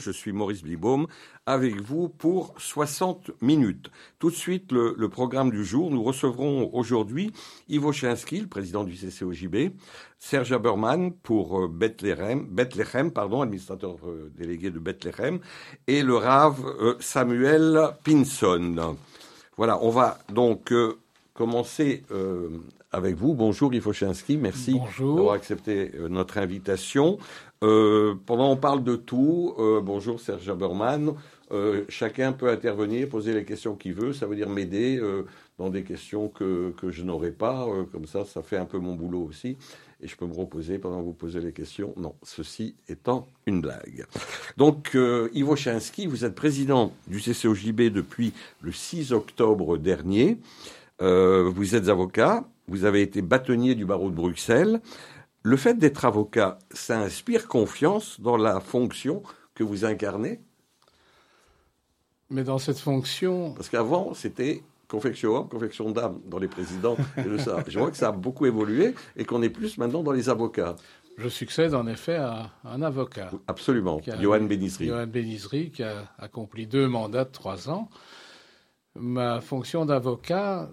Je suis Maurice Blibaum avec vous pour 60 minutes. Tout de suite, le, programme du jour. Nous recevrons aujourd'hui Ivo Chinsky, le président du CCOJB, Serge Haberman pour euh, Bethlehem, Bethlehem pardon, administrateur euh, délégué de Bethlehem, et le Rav euh, Samuel Pinson. Voilà, on va donc commencer avec vous. Bonjour Ivo Chinsky, merci d'avoir accepté notre invitation. Euh, pendant on parle de tout, euh, bonjour Serge Haberman, euh, chacun peut intervenir, poser les questions qu'il veut, ça veut dire m'aider dans des questions que, que je n'aurai pas, comme ça ça fait un peu mon boulot aussi, et je peux me reposer pendant que vous posez les questions. Non, ceci étant une blague. Donc Ivo Chinsky, vous êtes président du CCOJB depuis le 6 octobre dernier, vous êtes avocat, vous avez été bâtonnier du barreau de Bruxelles, le fait d'être avocat, ça inspire confiance dans la fonction que vous incarnez? Mais dans cette fonction. Parce qu'avant, c'était confection homme, confection d'âme dans les présidents et ça. Je vois que ça a beaucoup évolué et qu'on est plus maintenant dans les avocats. Je succède en effet à un avocat. Absolument, Johan Benizri. Johan Benizri, qui a accompli deux mandats de trois ans. Ma fonction d'avocat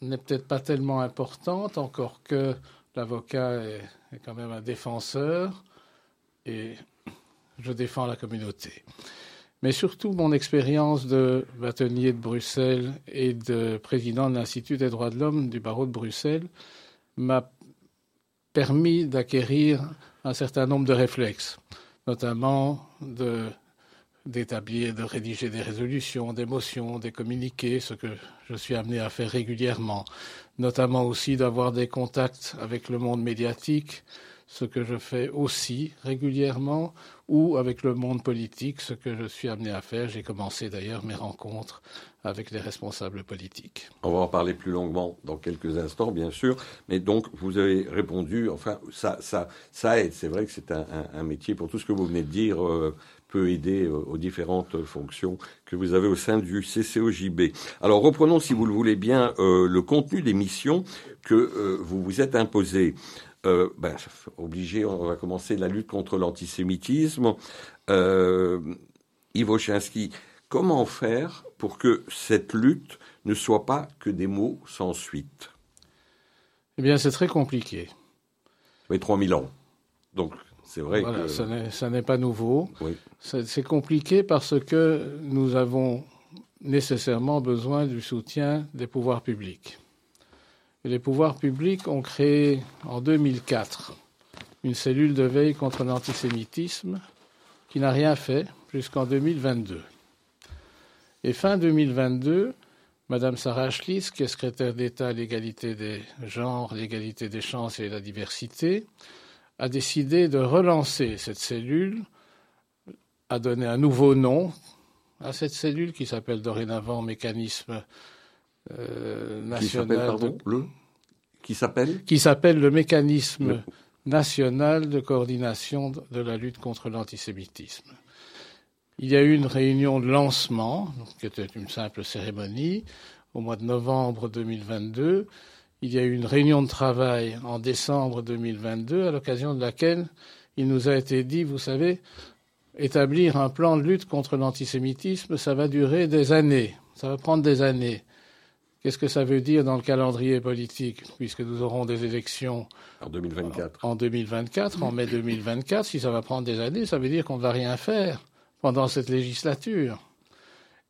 n'est peut-être pas tellement importante, encore que l'avocat est est quand même un défenseur et je défends la communauté. Mais surtout, mon expérience de bâtonnier de Bruxelles et de président de l'Institut des droits de l'homme du barreau de Bruxelles m'a permis d'acquérir un certain nombre de réflexes, notamment d'établir, de rédiger des résolutions, des motions, des communiqués, ce que je suis amené à faire régulièrement, notamment aussi d'avoir des contacts avec le monde médiatique, ce que je fais aussi régulièrement, ou avec le monde politique, ce que je suis amené à faire. J'ai commencé d'ailleurs mes rencontres avec les responsables politiques. On va en parler plus longuement dans quelques instants, bien sûr. Mais donc, vous avez répondu, enfin, ça, ça, ça aide. C'est vrai que c'est un, métier, pour tout ce que vous venez de dire, euh, peut aider euh, aux différentes fonctions que vous avez au sein du CCOJB. Alors reprenons, si vous le voulez bien, euh, le contenu des missions que euh, vous vous êtes imposées. Ben, obligé, on va commencer la lutte contre l'antisémitisme. Ivo Chinsky, comment faire pour que cette lutte ne soit pas que des mots sans suite? Eh bien, c'est très compliqué. Fait 3000 ans. Donc, c'est vrai que... Ça n'est pas nouveau. C'est compliqué parce que nous avons nécessairement besoin du soutien des pouvoirs publics. les pouvoirs publics ont créé en 2004 une cellule de veille contre l'antisémitisme qui n'a rien fait jusqu'en 2022. Et fin 2022, Madame Sarah Schliss, qui est secrétaire d'État à l'égalité des genres, l'égalité des chances et la diversité, a décidé de relancer cette cellule, a donné un nouveau nom à cette cellule qui s'appelle dorénavant mécanisme euh, national. Qui s'appelle Qui s'appelle le mécanisme national de coordination de la lutte contre l'antisémitisme. Il y a eu une réunion de lancement, qui était une simple cérémonie, au mois de novembre 2022, il y a eu une réunion de travail en décembre 2022 à l'occasion de laquelle il nous a été dit, vous savez, établir un plan de lutte contre l'antisémitisme, ça va durer des années, ça va prendre des années. Qu'est-ce que ça veut dire dans le calendrier politique, puisque nous aurons des élections en 2024 En 2024, en mai 2024, si ça va prendre des années, ça veut dire qu'on ne va rien faire pendant cette législature.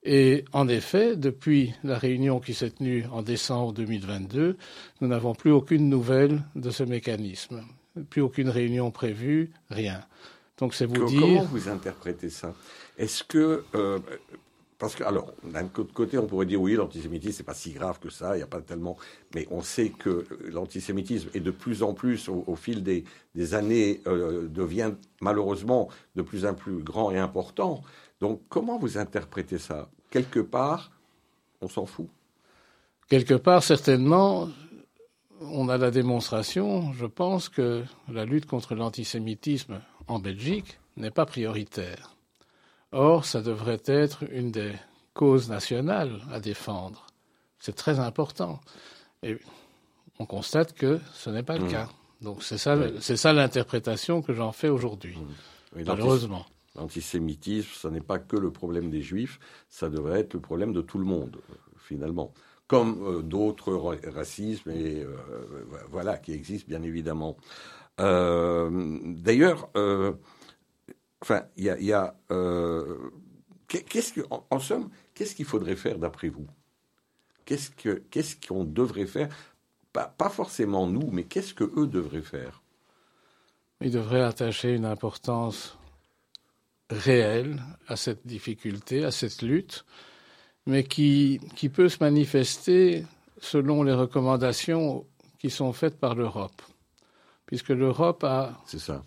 Et en effet, depuis la réunion qui s'est tenue en décembre 2022, nous n'avons plus aucune nouvelle de ce mécanisme. Plus aucune réunion prévue, rien. Donc c'est vous dire. Comment vous interprétez ça? Est-ce que euh, parce que alors d'un côté on pourrait dire oui l'antisémitisme c'est pas si grave que ça, il n'y a pas tellement, mais on sait que l'antisémitisme est de plus en plus au, fil des, années euh, devient malheureusement de plus en plus grand et important. Donc comment vous interprétez ça? Quelque part, on s'en fout. Quelque part, certainement, on a la démonstration, je pense, que la lutte contre l'antisémitisme en Belgique n'est pas prioritaire. Or, ça devrait être une des causes nationales à défendre. C'est très important. Et on constate que ce n'est pas le mmh. cas. Donc c'est ça, l'interprétation que j'en fais aujourd'hui, mmh. malheureusement. L'antisémitisme, ce n'est pas que le problème des juifs, ça devrait être le problème de tout le monde, finalement. Comme d'autres racismes, et voilà, qui existent bien évidemment. D'ailleurs, enfin, il y a, qu'est-ce en, somme, qu'est-ce qu'il faudrait faire d'après vous? Qu'est-ce qu'on ce qu'on devrait faire? Pas, pas, forcément nous, mais qu'est-ce que eux devraient faire? Ils devraient attacher une importance réelle à cette difficulté, à cette lutte, mais qui, qui peut se manifester selon les recommandations qui sont faites par l'Europe. Puisque l'Europe a, ça.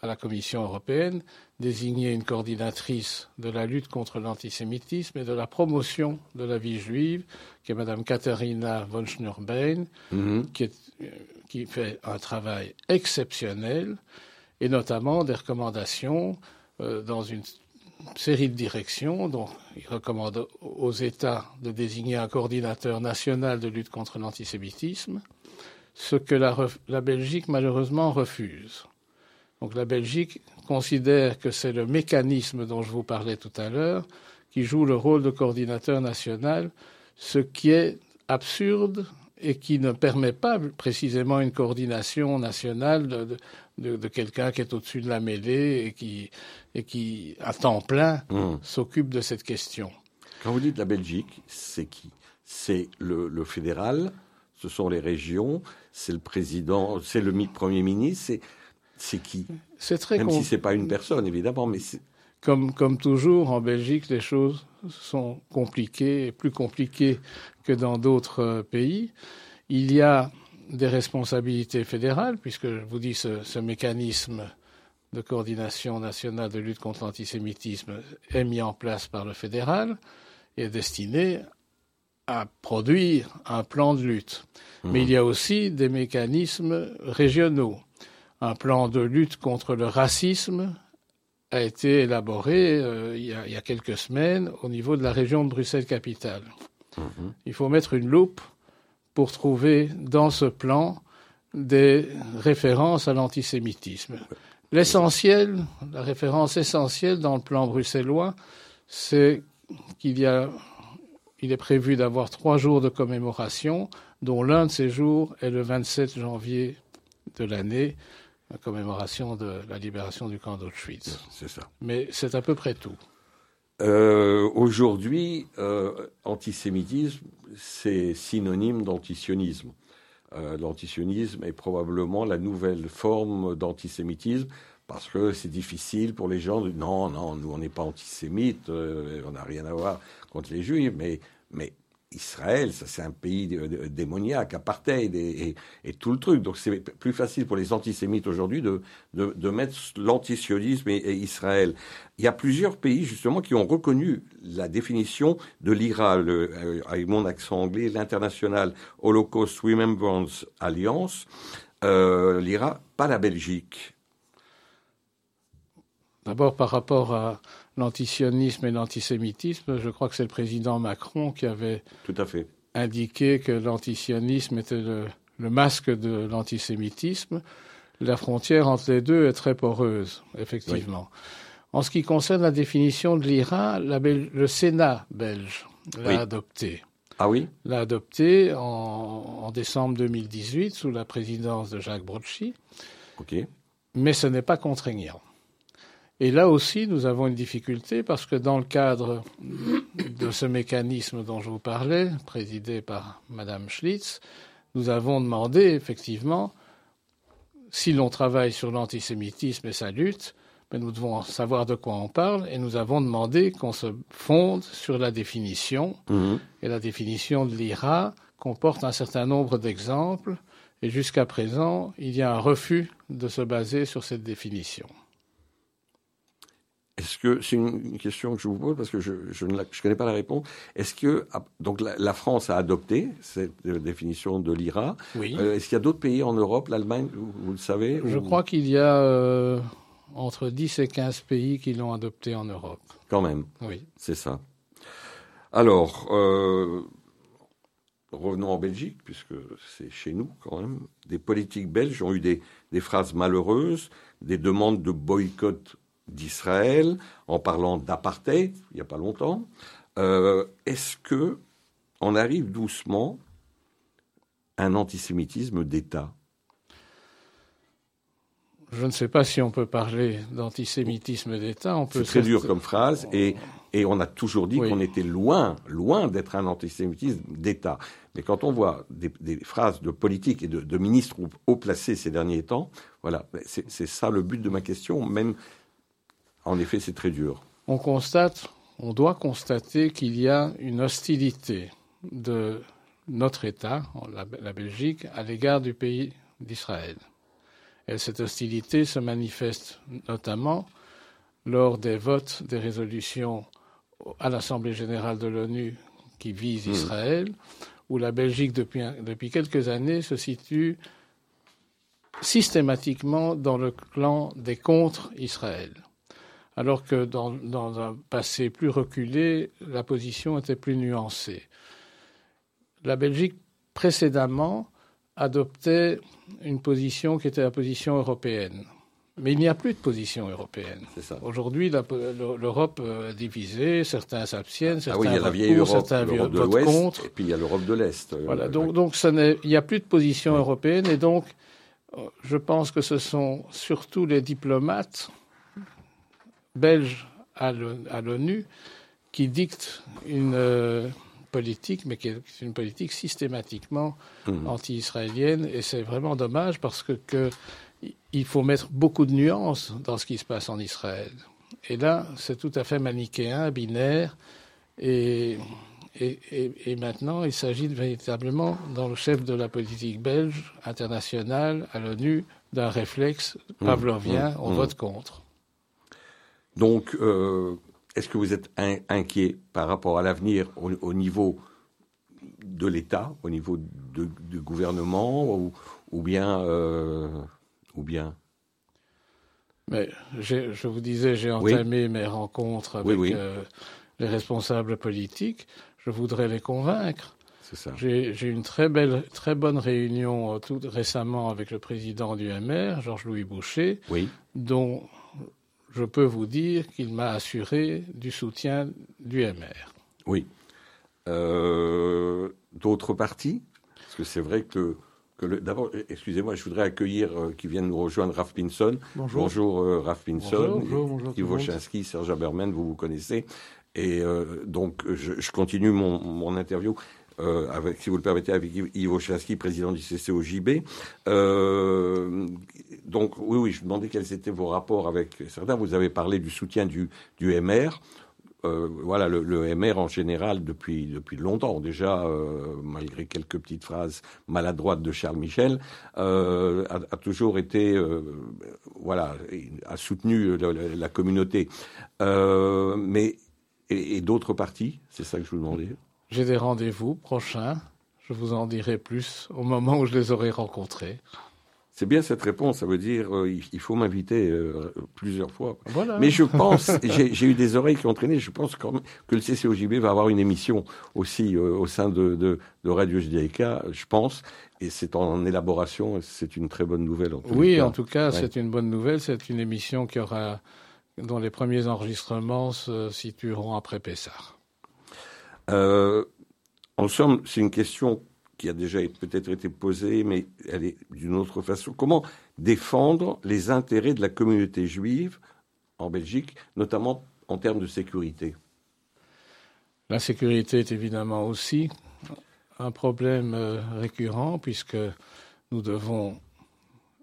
à la Commission européenne, désigné une coordinatrice de la lutte contre l'antisémitisme et de la promotion de la vie juive, qui est Mme Katharina von Schnurbein, mhm. qui, qui fait un travail exceptionnel, et notamment des recommandations dans une série de directions. dont il recommande aux États de désigner un coordinateur national de lutte contre l'antisémitisme, ce que la, la, Belgique malheureusement refuse. Donc la Belgique considère que c'est le mécanisme dont je vous parlais tout à l'heure qui joue le rôle de coordinateur national, ce qui est absurde et qui ne permet pas précisément une coordination nationale de, de, quelqu'un qui est au-dessus de la mêlée et qui, et qui à temps plein, hmm. s'occupe de cette question. Quand vous dites la Belgique, c'est qui? C'est le, le, fédéral, ce sont les régions, c'est le président, c'est le premier ministre, c'est qui? C'est très Même si c'est pas une personne, évidemment, mais comme, comme toujours, en Belgique, les choses sont compliquées, plus compliquées que dans d'autres euh, pays. Il y a des responsabilités fédérales, puisque je vous dis ce, ce mécanisme de coordination nationale de lutte contre l'antisémitisme est mis en place par le fédéral et est destiné à produire un plan de lutte. Mmh. Mais il y a aussi des mécanismes régionaux. Un plan de lutte contre le racisme a été élaboré euh, il, y a, il, y a, quelques semaines au niveau de la région de Bruxelles-Capitale. Mmh. Il faut mettre une loupe pour trouver dans ce plan des références à l'antisémitisme. L'essentiel, la référence essentielle dans le plan bruxellois, c'est qu'il y a, il est prévu d'avoir trois jours de commémoration, dont l'un de ces jours est le 27 janvier de l'année, la commémoration de la libération du camp d'Auschwitz. C'est ça. Mais c'est à peu près tout. Euh, Aujourd'hui, euh, antisémitisme, c'est synonyme d'antisionisme. Euh, l'antisionisme est probablement la nouvelle forme d'antisémitisme parce que c'est difficile pour les gens de non, non, nous on n'est pas antisémites, on n'a rien à voir contre les juifs, mais, mais Israël, ça c'est un pays démoniaque, apartheid et, tout le truc. Donc c'est plus facile pour les antisémites aujourd'hui de, de, mettre l'antisionisme et, Israël. Il y a plusieurs pays justement qui ont reconnu la définition de l'IRA, euh, avec mon accent anglais, l'international Holocaust Remembrance Alliance. Euh, L'IRA, pas la Belgique. D'abord par rapport à l'antisionisme et l'antisémitisme, je crois que c'est le président Macron qui avait Tout à fait. indiqué que l'antisionisme était le, masque de l'antisémitisme. La frontière entre les deux est très poreuse, effectivement. En ce qui concerne la définition de l'IRA, le Sénat belge l'a adopté. Ah oui? L'a adopté en, en, décembre 2018 sous la présidence de Jacques Brochy. OK. Mais ce n'est pas contraignant. Et là aussi, nous avons une difficulté parce que dans le cadre de ce mécanisme dont je vous parlais, présidé par Madame Schlitz, nous avons demandé effectivement, si l'on travaille sur l'antisémitisme et sa lutte, mais nous devons savoir de quoi on parle et nous avons demandé qu'on se fonde sur la définition. Mhm. Et la définition de l'IRA comporte un certain nombre d'exemples et jusqu'à présent, il y a un refus de se baser sur cette définition. Est-ce que c'est une question que je vous pose parce que je, ne connais pas la réponse. Est-ce que ah, donc la, France a adopté cette euh, définition de l'IRA Oui. Euh, est-ce qu'il y a d'autres pays en Europe, l'Allemagne, vous, le savez Je crois qu'il y a euh, entre 10 et 15 pays qui l'ont adopté en Europe. Quand même. Oui. C'est ça. Alors, revenons en Belgique, puisque c'est chez nous quand même. Des politiques belges ont eu des, des phrases malheureuses, des demandes de boycott d'Israël, en parlant d'apartheid, il n'y a pas longtemps. Euh, est-ce que on arrive doucement à un antisémitisme d'État? Je ne sais pas si on peut parler d'antisémitisme d'État. C'est très dur comme phrase, et, et on a toujours dit qu'on était loin, loin d'être un antisémitisme d'État. Mais quand on voit des, phrases de politique et de, de, ministres haut placés ces derniers temps, voilà, c'est ça le but de ma question. Même, en effet, c'est très dur. On constate, on doit constater qu'il y a une hostilité de notre État, la Belgique, à l'égard du pays d'Israël. Et cette hostilité se manifeste notamment lors des votes des résolutions à l'Assemblée générale de l'ONU qui visent hmm. Israël, où la Belgique, depuis, depuis quelques années, se situe systématiquement dans le clan des contre-Israël. Alors que dans, dans, un passé plus reculé, la position était plus nuancée. La Belgique, précédemment, adoptait une position qui était la position européenne. Mais il n'y a plus de position européenne. Aujourd'hui, l'Europe est divisée, certains s'abstiennent, certains ah oui, il y a la vieille Europe, certains l'Europe de l'Ouest, et puis il y a l'Europe de l'Est. Euh, voilà, donc, donc il n'y a plus de position européenne, et donc je pense que ce sont surtout les diplomates belges à l'ONU qui dictent une euh, politique, mais qui est une politique systématiquement mmh. anti-israélienne. Et c'est vraiment dommage parce que, que, il faut mettre beaucoup de nuances dans ce qui se passe en Israël. Et là, c'est tout à fait manichéen, binaire. Et, et, et, maintenant, il s'agit véritablement, dans le chef de la politique belge, internationale, à l'ONU, d'un réflexe mmh. pavlovien, mmh. on vote contre. Donc, euh, est-ce que vous êtes inquiet par rapport à l'avenir au, niveau de l'État, au niveau du gouvernement, ou, bien, euh, ou bien? Mais je vous disais, j'ai entamé mes rencontres avec euh, les responsables politiques. Je voudrais les convaincre. J'ai eu une très belle, très bonne réunion euh, tout récemment avec le président du MR, Georges-Louis Boucher, dont je peux vous dire qu'il m'a assuré du soutien du MR. Oui. Euh, d'autres partis Parce que c'est vrai que, que d'abord, excusez-moi, je voudrais accueillir euh, qui viennent nous rejoindre Raph Pinson. Bonjour. Bonjour euh, Raph Pinson. Bonjour, bonjour, Yves Serge Haberman, vous vous connaissez. Et donc, je, continue mon, mon interview. Euh, si vous le permettez, avec Yves Chansky, président du CCOJB. Euh, donc, oui, oui, je me demandais quels étaient vos rapports avec certains. Vous avez parlé du soutien du, MR. Euh, voilà, le, MR en général, depuis, depuis longtemps déjà, malgré quelques petites phrases maladroites de Charles Michel, a, toujours été, voilà, a soutenu la, la communauté. mais et, et d'autres partis, c'est ça que je vous demandais? J'ai des rendez-vous prochains. Je vous en dirai plus au moment où je les aurai rencontrés. C'est bien cette réponse, ça veut dire euh, il faut m'inviter euh, plusieurs fois. Voilà. Mais je pense, j'ai eu des oreilles qui ont traîné, je pense quand même que le CCOJB va avoir une émission aussi euh, au sein de, de, de Radio Judaïka, je pense, et c'est en élaboration, c'est une très bonne nouvelle. En oui, en tout cas, c'est une bonne nouvelle, c'est une émission qui aura, dont les premiers enregistrements se situeront après Pessah. Euh, en somme, c'est une question qui a déjà peut-être été posée, mais elle est d'une autre façon. Comment défendre les intérêts de la communauté juive en Belgique, notamment en termes de sécurité? La sécurité est évidemment aussi un problème euh, récurrent, puisque nous devons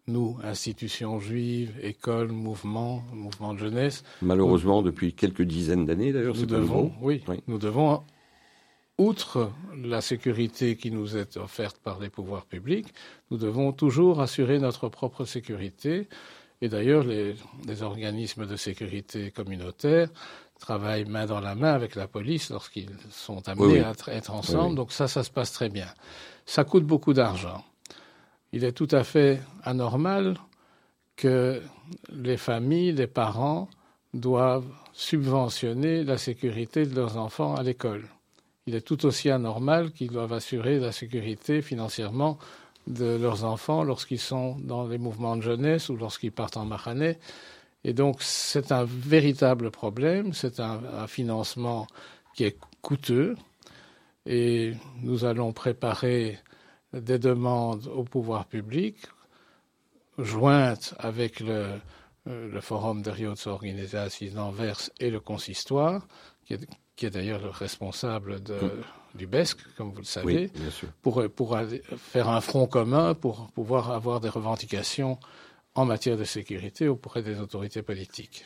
nous, institutions juives, écoles, mouvements, mouvements de jeunesse. Malheureusement, depuis quelques dizaines d'années d'ailleurs, c'est devons, oui, oui, nous devons outre la sécurité qui nous est offerte par les pouvoirs publics, nous devons toujours assurer notre propre sécurité. Et d'ailleurs, les, organismes de sécurité communautaire travaillent main dans la main avec la police lorsqu'ils sont amenés à être ensemble. Donc ça, ça se passe très bien. Ça coûte beaucoup d'argent. Il est tout à fait anormal que les familles, les parents doivent subventionner la sécurité de leurs enfants à l'école il est tout aussi anormal qu'ils doivent assurer la sécurité financièrement de leurs enfants lorsqu'ils sont dans les mouvements de jeunesse ou lorsqu'ils partent en Maranais. Et donc, c'est un véritable problème, c'est un, financement qui est coûteux, et nous allons préparer des demandes au pouvoir public, jointes avec le, euh, Forum de Rio de Organizaties d'Anvers et le consistoire, d'ailleurs le responsable de, du BESC, comme vous le savez, pour, pour faire un front commun pour pouvoir avoir des revendications en matière de sécurité auprès des autorités politiques.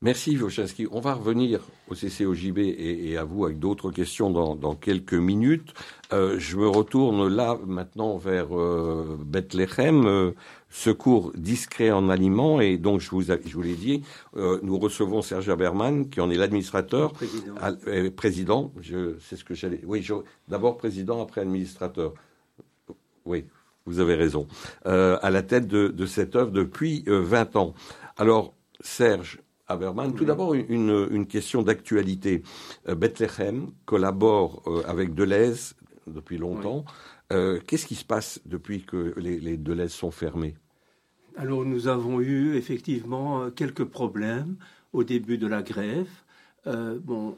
Merci Wojciechowski. On va revenir au CCOJB et, et à vous avec d'autres questions dans, dans, quelques minutes. Euh, je me retourne là maintenant vers euh, Bethléem, euh, secours discret en aliments. Et donc, je vous, je vous l'ai dit, euh, nous recevons Serge Haberman, qui en est l'administrateur. Président. Euh, président, c'est ce que j'allais. Oui, d'abord président, après administrateur. Oui, vous avez raison. à la tête de, de cette œuvre depuis 20 ans. Alors, Serge, Haberman. Tout d'abord, une, question d'actualité. Euh, Bethlehem collabore euh, avec Deleuze depuis longtemps. Euh, qu'est-ce qui se passe depuis que les, les Deleuze sont fermés? Alors, nous avons eu effectivement quelques problèmes au début de la grève. bon,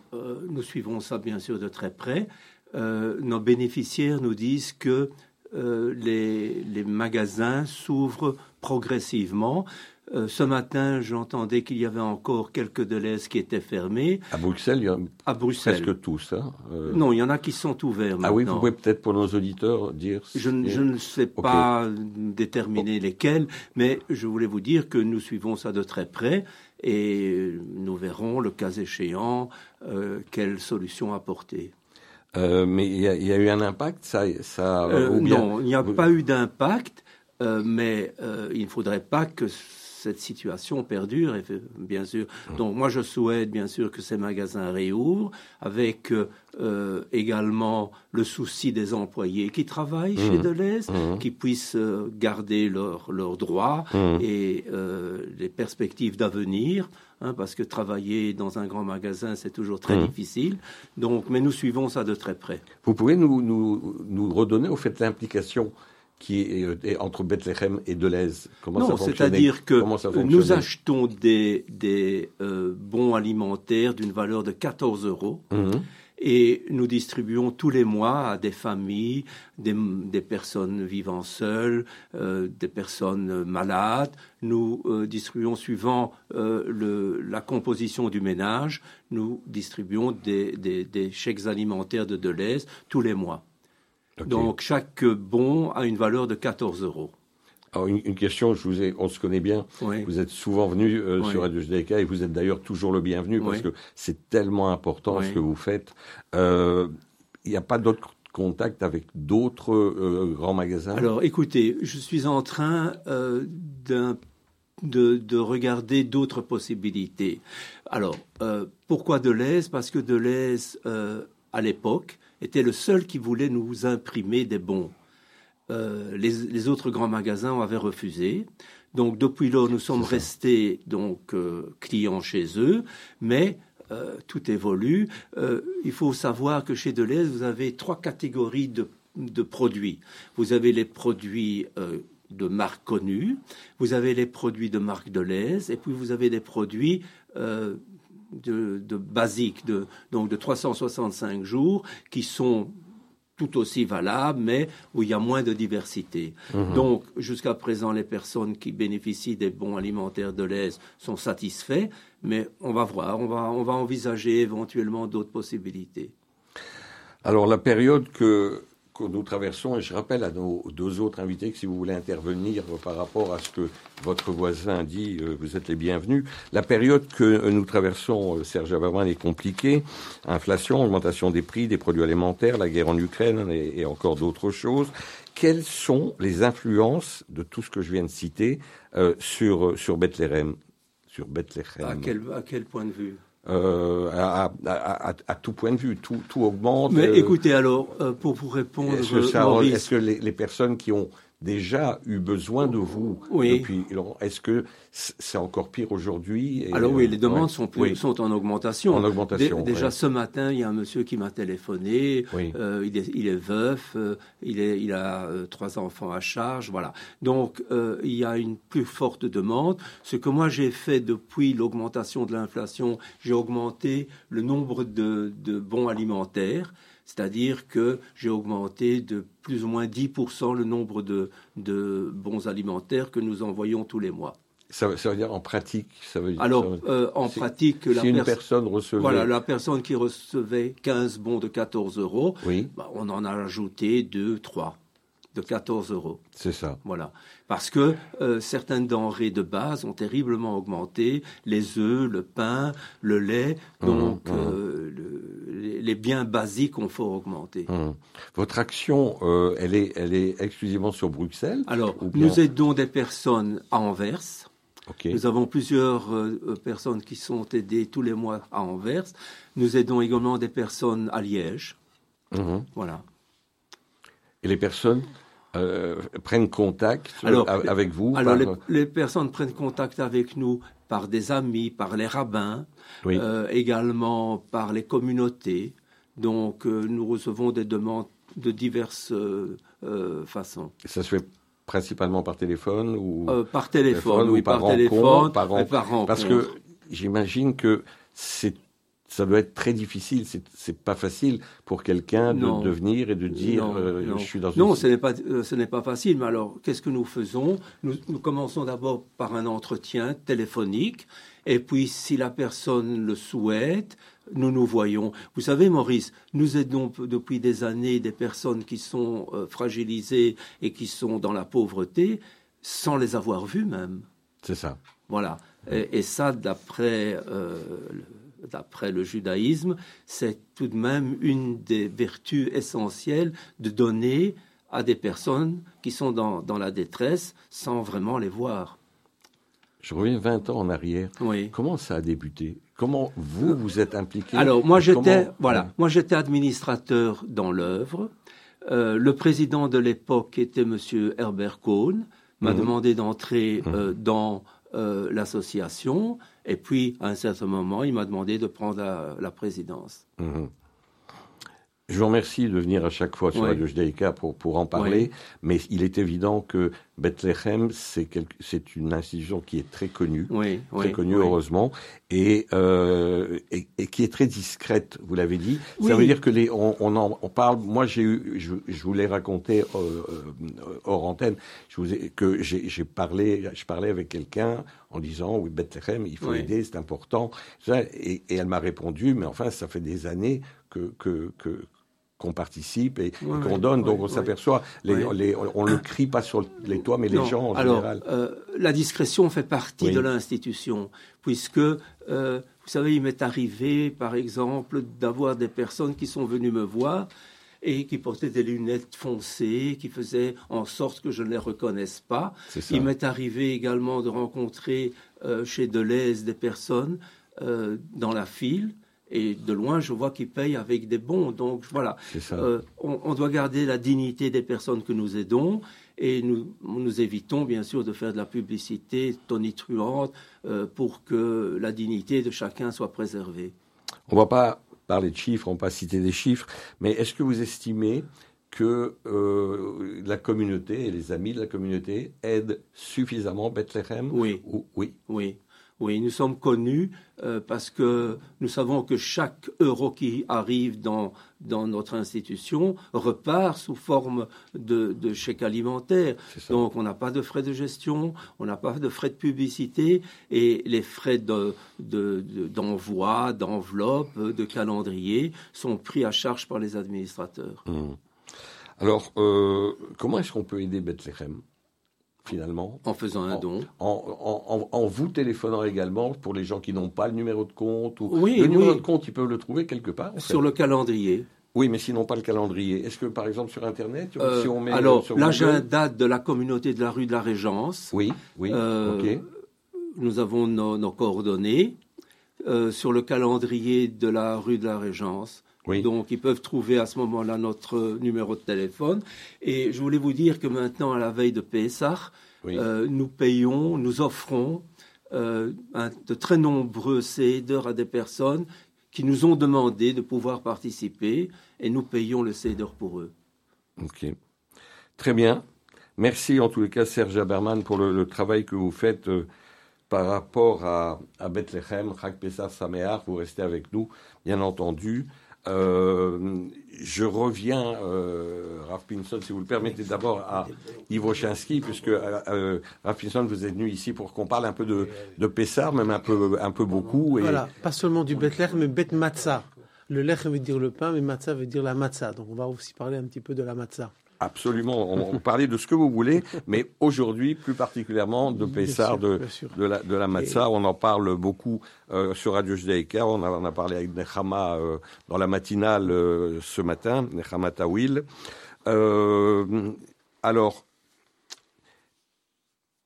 nous suivons ça bien sûr de très près. nos bénéficiaires nous disent que les, les, magasins s'ouvrent progressivement. Euh, ce matin, j'entendais qu'il y avait encore quelques Deleuze qui étaient fermés. À Bruxelles, il y a à Bruxelles. presque tous. Hein, euh. Non, il y en a qui sont ouverts. Ah oui, vous pouvez peut-être pour nos auditeurs dire. Je, ne sais pas déterminer lesquels, mais je voulais vous dire que nous suivons ça de très près et nous verrons, le cas échéant, euh, quelle solution apporter. mais il y, a eu un impact, ça, ça Non, il n'y a pas eu d'impact, mais il ne faudrait pas que cette situation perdure, et bien sûr. Mmh. Donc moi, je souhaite bien sûr que ces magasins réouvrent, avec euh, également le souci des employés qui travaillent chez mmh. Deleuze, mmh. qui puissent euh, garder leurs droits et euh, les perspectives d'avenir. Hein, parce que travailler dans un grand magasin, c'est toujours très difficile. Donc, mais nous suivons ça de très près. Vous pouvez nous, nous, nous redonner au fait l'implication qui est, euh, entre Bethléem et Deleuze Comment non, c'est-à-dire que nous achetons des, des euh, bons alimentaires d'une valeur de 14 euros. Mhm. Et nous distribuons tous les mois à des familles, des, des personnes vivant seules, euh, des personnes malades. Nous distribuons suivant le, la composition du ménage, nous distribuons des, des, des chèques alimentaires de Deleuze tous les mois. Donc chaque bon a une valeur de 14 euros. Alors une, question, je vous ai, on se connaît bien. Vous êtes souvent venu euh, sur Radio et vous êtes d'ailleurs toujours le bienvenu parce que c'est tellement important ce que vous faites. Euh, il n'y a pas d'autres contacts avec d'autres euh, grands magasins? Alors écoutez, je suis en train de, de, regarder d'autres possibilités. Alors, pourquoi Deleuze Parce que Deleuze, à l'époque, était le seul qui voulait nous imprimer des bons. Euh, les, autres grands magasins avaient refusé. Donc depuis lors, nous sommes restés donc euh, clients chez eux, mais euh, tout évolue. il faut savoir que chez Deleuze, vous avez trois catégories de, de produits. Vous avez les produits de marque connue, vous avez les produits de marque Deleuze, et puis vous avez des produits de, de basiques, de, donc de 365 jours, qui sont tout aussi valables, mais où il y a moins de diversité. Mhm. Donc, jusqu'à présent, les personnes qui bénéficient des bons alimentaires de l'aise sont satisfaits, mais on va voir, on va, on va envisager éventuellement d'autres possibilités. Alors, la période que nous traversons, et je rappelle à nos deux autres invités que si vous voulez intervenir par rapport à ce que votre voisin dit, euh, vous êtes les bienvenus. La période que nous traversons, euh, Serge Haberman, est compliquée. Inflation, augmentation des prix des produits alimentaires, la guerre en Ukraine et, encore d'autres choses. Quelles sont les influences de tout ce que je viens de citer euh, sur, sur Bethléem sur Bethléem? À quel, à quel point de vue? Euh, à, à, tout point de vue, tout, tout augmente. Mais euh, écoutez, alors, euh, pour vous répondre, est-ce que, est que les, les, personnes qui ont déjà eu besoin de vous oui. depuis. Est-ce que c'est encore pire aujourd'hui Alors oui, les demandes sont, sont, en augmentation. En augmentation. déjà ce matin, il y a un monsieur qui m'a téléphoné. Euh, il, est, il, est, veuf, euh, il, est, il a euh, trois enfants à charge, voilà. Donc il y a une plus forte demande. Ce que moi j'ai fait depuis l'augmentation de l'inflation, j'ai augmenté le nombre de, de bons alimentaires. C'est-à-dire que j'ai augmenté de plus ou moins 10% le nombre de, bons alimentaires que nous envoyons tous les mois. Ça, veut dire en pratique ça veut dire, Alors, euh, en pratique, la une personne recevait. Voilà, la personne qui recevait 15 bons de 14 euros, oui. Bah, on en a ajouté 2, 3 de 14 euros. C'est ça. Voilà. Parce que euh, certaines denrées de base ont terriblement augmenté, les œufs, le pain, le lait, mmh, donc mmh. Euh, les, biens basiques ont fort augmenté. Mmh. Votre action, euh, elle, est, elle est exclusivement sur Bruxelles Alors, nous aidons des personnes à Anvers. Nous avons plusieurs personnes qui sont aidées tous les mois à Anvers. Nous aidons également des personnes à Liège. Voilà. Et les personnes? Euh, prennent contact avec vous Alors, les, personnes prennent contact avec nous par des amis, par les rabbins, euh, également par les communautés. Donc, euh, nous recevons des demandes de diverses façons. Et ça se fait principalement par téléphone ou par téléphone, oui, par, téléphone, par, par Parce que j'imagine que c'est ça doit être très difficile. C'est pas facile pour quelqu'un de, de, venir et de dire euh, je suis dans une... Non, ce n'est pas euh, ce n'est pas facile. Mais alors, qu'est-ce que nous faisons? Nous, commençons d'abord par un entretien téléphonique, et puis si la personne le souhaite, nous nous voyons. Vous savez, Maurice, nous aidons depuis des années des personnes qui sont euh, fragilisées et qui sont dans la pauvreté sans les avoir vues même. C'est ça. Voilà. Et, ça, d'après d'après le judaïsme, c'est tout de même une des vertus essentielles de donner à des personnes qui sont dans, la détresse sans vraiment les voir. Je reviens 20 ans en arrière. Oui. Comment ça a débuté? Comment vous vous êtes impliqué? Alors moi j'étais voilà, moi j'étais administrateur dans l'œuvre. Euh, le président de l'époque était Monsieur Herbert Cohn, m'a mhm. demandé d'entrer euh, dans euh, l'association. Et puis, à un certain moment, il m'a demandé de prendre la, présidence. Mhm. Je vous remercie de venir à chaque fois sur Radio Judaïka pour, pour en parler, mais il est évident que Bethlehem, c'est une institution qui est très connue, très connue heureusement, et, euh, et, et, qui est très discrète, vous l'avez dit. Ça veut dire que les, on, on, en, on parle, moi j'ai eu, je, je vous l'ai raconté euh, euh, hors antenne, je vous ai, que j'ai parlé, je parlais avec quelqu'un en disant, oui, Bethlehem, il faut aider, c'est important, et, et elle m'a répondu, mais enfin, ça fait des années que, que, que qu'on participe et, qu'on donne. Donc on s'aperçoit, les, on ne le crie pas sur les toits, mais les gens en Alors, général. Euh, la discrétion fait partie de l'institution, puisque, euh, vous savez, il m'est arrivé, par exemple, d'avoir des personnes qui sont venues me voir et qui portaient des lunettes foncées, qui faisaient en sorte que je ne les reconnaisse pas. Il m'est arrivé également de rencontrer euh, chez Deleuze des personnes dans la file et de loin, je vois qu'ils payent avec des bons. Donc voilà, euh, on, doit garder la dignité des personnes que nous aidons et nous, nous évitons bien sûr de faire de la publicité tonitruante euh, pour que la dignité de chacun soit préservée. On ne va pas parler de chiffres, on ne va pas citer des chiffres, mais est-ce que vous estimez que euh, la communauté et les amis de la communauté aident suffisamment Bethléem? Oui. oui. Oui. Oui, nous sommes connus euh, parce que nous savons que chaque euro qui arrive dans, dans notre institution repart sous forme de, de chèque alimentaire. Donc on n'a pas de frais de gestion, on n'a pas de frais de publicité et les frais d'envoi, de, de, d'enveloppe, de calendrier sont pris à charge par les administrateurs. Mmh. Alors, euh, comment est-ce qu'on peut aider Bethléem? Finalement. En faisant un don. En, vous téléphonant également pour les gens qui n'ont pas le numéro de compte. Ou oui, le numéro de compte, ils peuvent le trouver quelque part. Sur le calendrier. Oui, mais sinon pas le calendrier. Est-ce que par exemple sur Internet, euh, si on met alors l'agenda de la communauté de la rue de la Régence. Oui, oui. Euh, nous avons nos, coordonnées euh, sur le calendrier de la rue de la Régence. Donc, ils peuvent trouver à ce moment-là notre numéro de téléphone. Et je voulais vous dire que maintenant, à la veille de PSA, euh, nous payons, nous offrons euh, de très nombreux CEDER à des personnes qui nous ont demandé de pouvoir participer et nous payons le CEDER pour eux. Ok. Très bien. Merci en tous les cas, Serge Haberman, pour le, travail que vous faites euh, par rapport à, à Bethléem, Chag Pesach Sameach. Vous restez avec nous, bien entendu. Euh, je reviens, euh, Raph Pinson, si vous le permettez, d'abord à Ivo Chinsky, puisque euh, euh Raph Pinson, vous êtes venu ici pour qu'on parle un peu de, de même un peu, un peu beaucoup. Voilà, pas seulement du Bethlehem, mais Bet Matzah. Le lech veut dire le pain, mais matzah veut dire la matzah. Donc on va aussi parler un petit peu de la matzah. Absolument, on, parler de ce que vous voulez, mais aujourd'hui, plus particulièrement de Pessar, de, de, la, de la Matzah, on en parle beaucoup euh, sur Radio Judaïka, on a, on a parlé avec Nechama euh, dans la matinale euh, ce matin, Nechama Tawil. alors,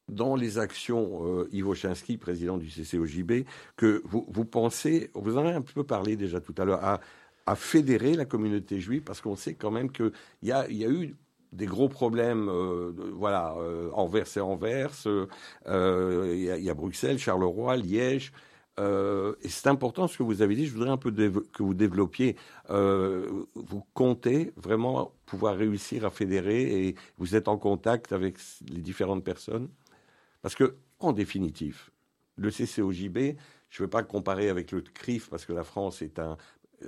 dans les actions, Ivo Chinsky, président du CCOJB, que vous, vous pensez, vous en avez un peu parlé déjà tout à l'heure, à, à fédérer la communauté juive, parce qu'on sait quand même qu'il y a, y a eu des gros problèmes, euh, voilà, euh, Anvers et Anvers, euh, il y, a Bruxelles, Charleroi, Liège. et c'est important ce que vous avez dit. Je voudrais un peu que vous développiez. vous comptez vraiment pouvoir réussir à fédérer et vous êtes en contact avec les différentes personnes? Parce que, en définitive, le CCOJB, je ne veux pas comparer avec le CRIF parce que la France est un,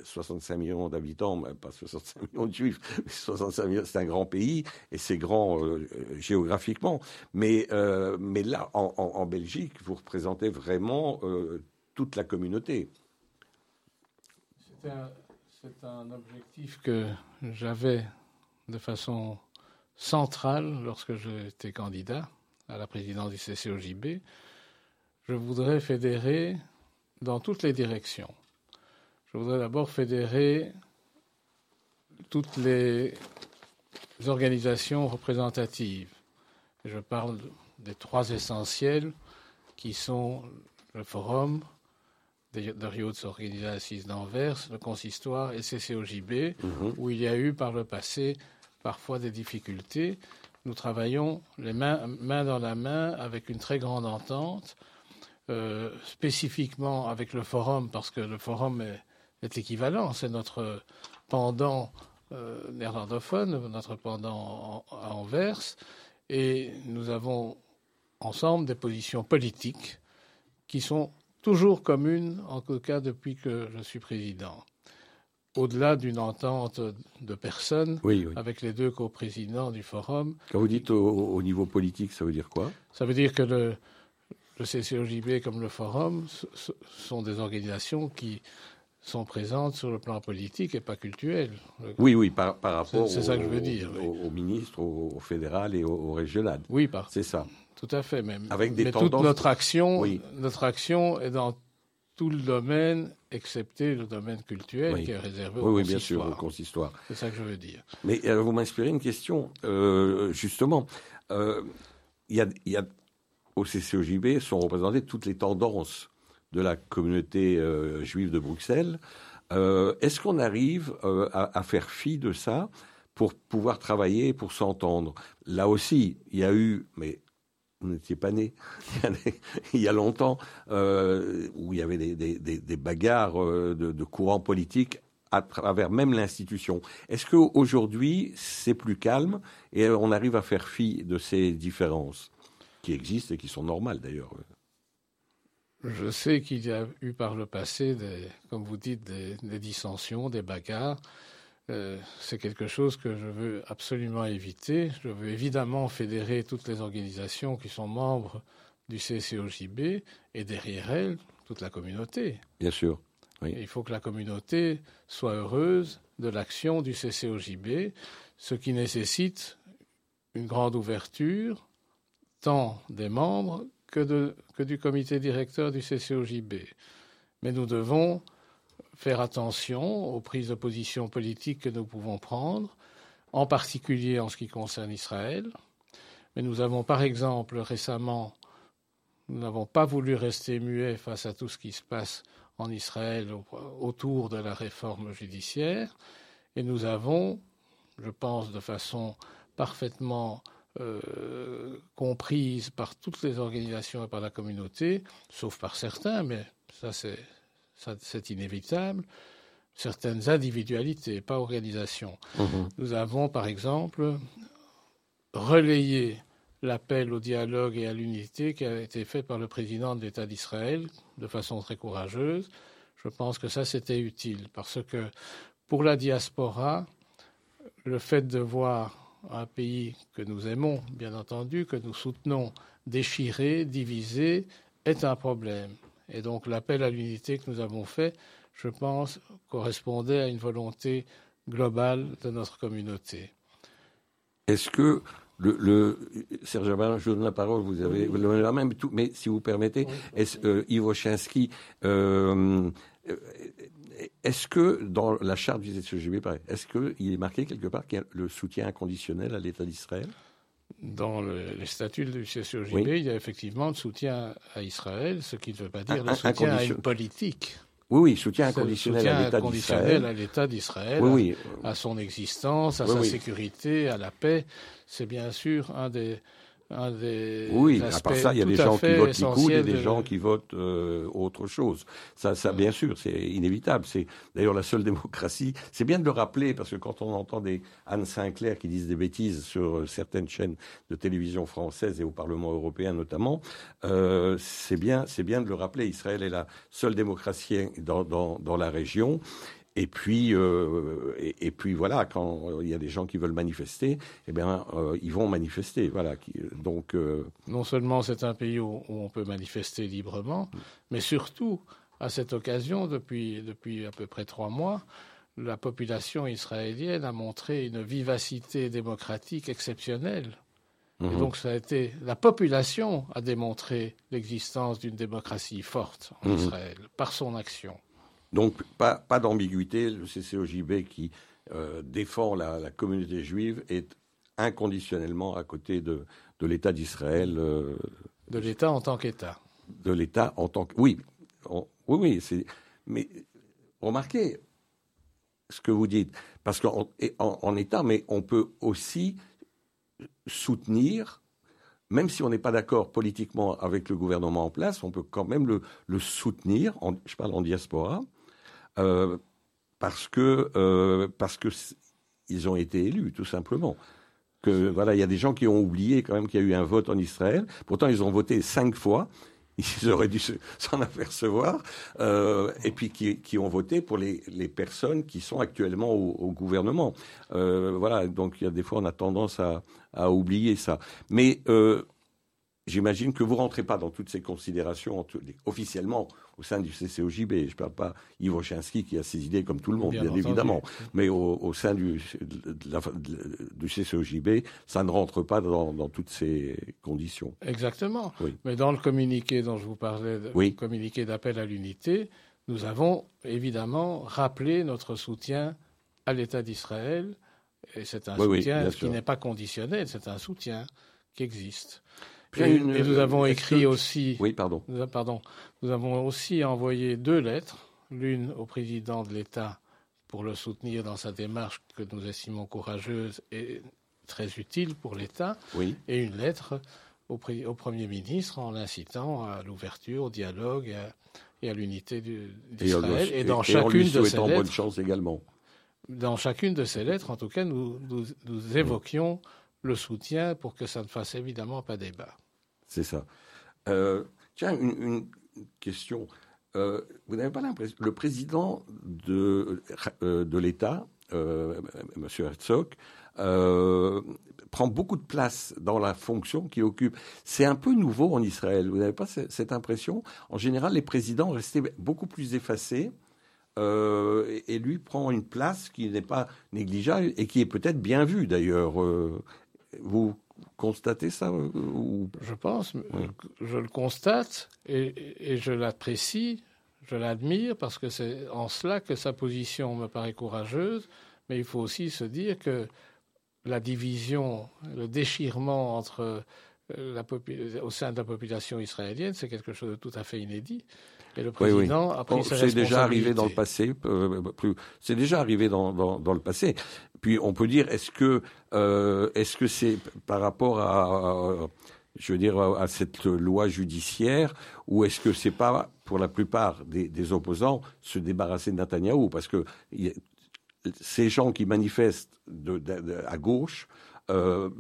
65 millions d'habitants, pas 65 millions de juifs, 65 millions, c'est un grand pays et c'est grand euh, géographiquement. Mais, euh, mais là, en, Belgique, vous représentez vraiment euh, toute la communauté. C'est un, objectif que j'avais de façon centrale lorsque j'étais candidat à la présidence du CCOJB. Je voudrais fédérer dans toutes les directions je voudrais d'abord fédérer toutes les organisations représentatives. Je parle des trois essentiels qui sont le Forum de Youth Organisaties d'Anvers, le Consistoire et CCOJB, mhm. où il y a eu par le passé parfois des difficultés. Nous travaillons les mains, main dans la main avec une très grande entente, euh, spécifiquement avec le Forum, parce que le Forum est est équivalent. C'est notre pendant euh, néerlandophone, notre pendant à Anvers. Et nous avons ensemble des positions politiques qui sont toujours communes, en tout cas depuis que je suis président. Au-delà d'une entente de personnes avec les deux coprésidents du forum. Quand vous dites au, niveau politique, ça veut dire quoi? Ça veut dire que le, le CCOJB comme le forum sont des organisations qui sont présentes sur le plan politique et pas culturel. Oui, oui, par, par rapport c'est, ça que je veux dire, au, ministre, au, fédéral et au, régional. Oui, par, c'est ça. Tout à fait, même. Avec des Mais toute notre action, notre action est dans tout le domaine, excepté le domaine culturel qui est réservé au oui, oui, bien sûr, au consistoire. C'est ça que je veux dire. Mais euh, vous m'inspirez une question, euh, justement. Euh, il y, a, y a au CCOJB sont représentées toutes les tendances de la communauté euh, juive de Bruxelles. Euh, est-ce qu'on arrive euh, à, faire fi de ça pour pouvoir travailler, pour s'entendre? Là aussi, il y a eu, mais vous n'étiez pas né, il y a longtemps, où il y avait des, bagarres de, de courants politiques à travers même l'institution. Est-ce qu'aujourd'hui, c'est plus calme et on arrive à faire fi de ces différences qui existent et qui sont normales d'ailleurs? Je sais qu'il y a eu par le passé, des, comme vous dites, des, dissensions, des bagarres. Euh, c'est quelque chose que je veux absolument éviter. Je veux évidemment fédérer toutes les organisations qui sont membres du CCOJB et derrière elles, toute la communauté. Bien sûr. Il faut que la communauté soit heureuse de l'action du CCOJB, ce qui nécessite une grande ouverture, tant des membres que, du comité directeur du CCOJB. Mais nous devons faire attention aux prises de position politiques que nous pouvons prendre, en particulier en ce qui concerne Israël. Mais nous avons, par exemple, récemment, nous n'avons pas voulu rester muets face à tout ce qui se passe en Israël autour de la réforme judiciaire. Et nous avons, je pense de façon parfaitement euh, comprise par toutes les organisations et par la communauté, sauf par certains, mais ça c'est inévitable, certaines individualités, pas organisations. Mhm. Nous avons par exemple relayé l'appel au dialogue et à l'unité qui a été fait par le président de l'État d'Israël de façon très courageuse. Je pense que ça, c'était utile parce que pour la diaspora, le fait de voir un pays que nous aimons, bien entendu, que nous soutenons, déchiré, divisé, est un problème. Et donc l'appel à l'unité que nous avons fait, je pense, correspondait à une volonté globale de notre communauté. Est-ce que le, Serge Abin, je donne la parole, vous avez la même, tout, mais si vous permettez, est-ce, euh, Ivo euh, est-ce que dans la charte du CCGB, est-ce qu'il est marqué quelque part qu'il y a le soutien inconditionnel à l'État d'Israël? Dans les statuts du CCOJB, il y a effectivement le soutien à Israël, ce qui ne veut pas dire le soutien à une politique. Oui, oui, soutien inconditionnel à l'État d'Israël. à l'État d'Israël, oui, à, son existence, à sa sécurité, à la paix. C'est bien sûr un des, oui, à part ça, il y a des gens qui votent Likoud et des gens qui votent euh, autre chose. Ça, ça bien sûr, c'est inévitable. C'est d'ailleurs la seule démocratie. C'est bien de le rappeler parce que quand on entend des Anne Sinclair qui disent des bêtises sur euh, certaines chaînes de télévision françaises et au Parlement européen notamment, euh, c'est bien, c'est bien de le rappeler. Israël est la seule démocratie dans, dans, dans la région et puis, euh, et, puis voilà, quand il y a des gens qui veulent manifester, eh bien, euh, ils vont manifester. Voilà. Donc, euh, non seulement c'est un pays où, on peut manifester librement, mais surtout, à cette occasion, depuis, depuis à peu près trois mois, la population israélienne a montré une vivacité démocratique exceptionnelle. Et mhm. donc, ça a été la population a démontré l'existence d'une démocratie forte en mhm. Israël par son action. Donc, pas, pas d'ambiguïté. Le CCOJB qui euh, défend la, communauté juive est inconditionnellement à côté de, de l'État d'Israël. Euh, de l'État en tant qu'État. De l'État en tant que. Oui, oui, oui. Mais remarquez ce que vous dites. Parce qu'en en, État, mais on peut aussi soutenir même si on n'est pas d'accord politiquement avec le gouvernement en place, on peut quand même le, le soutenir, je parle en diaspora, euh, parce que euh, parce que ils ont été élus, tout simplement. Que voilà, il y a des gens qui ont oublié quand même qu'il y a eu un vote en Israël. Pourtant, ils ont voté cinq fois. Ils auraient dû s'en apercevoir. Euh, et puis qui, qui, ont voté pour les, les, personnes qui sont actuellement au, au gouvernement. Voilà. Donc il y a des fois on a tendance à, à oublier ça. Mais J'imagine que vous rentrez pas dans toutes ces considérations officiellement au sein du CCOJB. Je ne parle pas Yves Chinsky qui a ses idées comme tout le monde, bien, évidemment. Mais au, sein du, du CCOJB, ça ne rentre pas dans, toutes ces conditions. Exactement. Mais dans le communiqué dont je vous parlais, le communiqué d'appel à l'unité, nous avons évidemment rappelé notre soutien à l'État d'Israël. Et c'est un soutien qui n'est pas conditionnel, c'est un soutien qui existe. Et, nous avons écrit aussi. Oui, pardon. pardon. Nous avons aussi envoyé deux lettres, l'une au président de l'État pour le soutenir dans sa démarche que nous estimons courageuse et très utile pour l'État, oui. et une lettre au, au, Premier ministre en l'incitant à l'ouverture, au dialogue et à, l'unité d'Israël. Et, dans chacune de ces lettres, bonne chance également. Dans chacune de ces lettres, en tout cas, nous, nous évoquions le soutien pour que ça ne fasse évidemment pas débat. C'est ça. Euh, tiens, une, question. Euh, vous n'avez pas l'impression. Le président de, euh, l'État, M. Herzog, prend beaucoup de place dans la fonction qu'il occupe. C'est un peu nouveau en Israël. Vous n'avez pas cette impression? En général, les présidents restaient beaucoup plus effacés. et lui prend une place qui n'est pas négligeable et qui est peut-être bien vue d'ailleurs. vous constatez ça ou... Je pense, je le constate et, je l'apprécie, je l'admire parce que c'est en cela que sa position me paraît courageuse, mais il faut aussi se dire que la division, le déchirement entre euh, la au sein de la population israélienne, c'est quelque chose de tout à fait inédit. Et le président a pris C'est déjà arrivé dans le passé. Euh, c'est déjà arrivé dans, dans, le passé. Puis on peut dire, est-ce que euh, est-ce que c'est par rapport à, je veux dire, à cette loi judiciaire, ou est-ce que c'est pas pour la plupart des, opposants se débarrasser de Netanyahou, parce que ces gens qui manifestent à gauche euh,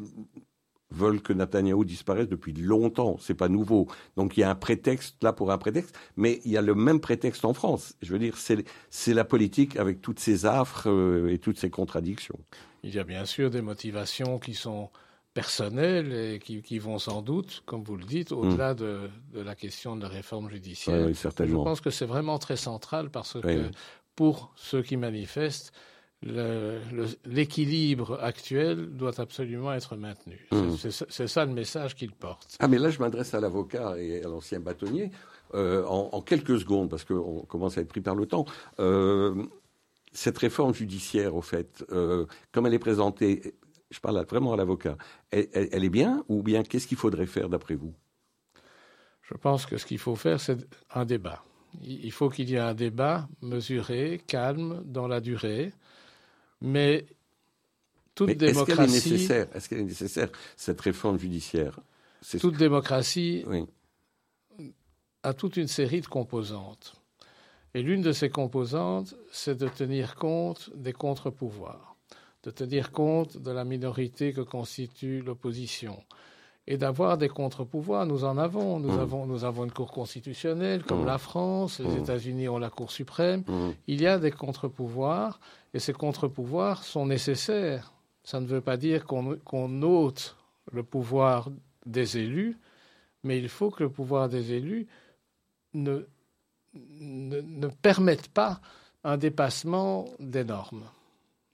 veulent que Netanyahou disparaisse depuis longtemps. C'est pas nouveau. Donc il y a un prétexte là pour un prétexte, mais il y a le même prétexte en France. Je veux dire, c'est la politique avec toutes ses affres euh, et toutes ses contradictions. Il y a bien sûr des motivations qui sont personnelles et qui, vont sans doute, comme vous le dites, au-delà hmm. de, la question de la réforme judiciaire. Oui, certainement. Je pense que c'est vraiment très central parce que pour ceux qui manifestent, l'équilibre actuel doit absolument être maintenu. Hmm. C'est ça le message qu'il porte. Ah, mais là, je m'adresse à l'avocat et à l'ancien bâtonnier euh, en, quelques secondes, parce qu'on commence à être pris par le temps. Euh, cette réforme judiciaire, au fait, euh, comme elle est présentée, je parle vraiment à l'avocat, elle, elle, est bien ou bien qu'est-ce qu'il faudrait faire d'après vous? Je pense que ce qu'il faut faire, c'est un débat. Il faut qu'il y ait un débat mesuré, calme, dans la durée, mais toute démocratie. Est-ce qu'elle est, nécessaire, cette réforme judiciaire? Toute démocratie a toute une série de composantes. Et l'une de ces composantes, c'est de tenir compte des contre-pouvoirs, de tenir compte de la minorité que constitue l'opposition, et d'avoir des contre-pouvoirs. Nous en avons. Nous, mmh. avons. nous avons une Cour constitutionnelle comme mmh. la France, les mmh. États-Unis ont la Cour suprême. Il y a des contre-pouvoirs et ces contre-pouvoirs sont nécessaires. Ça ne veut pas dire qu'on ôte le pouvoir des élus, mais il faut que le pouvoir des élus ne, ne, ne permette pas un dépassement des normes,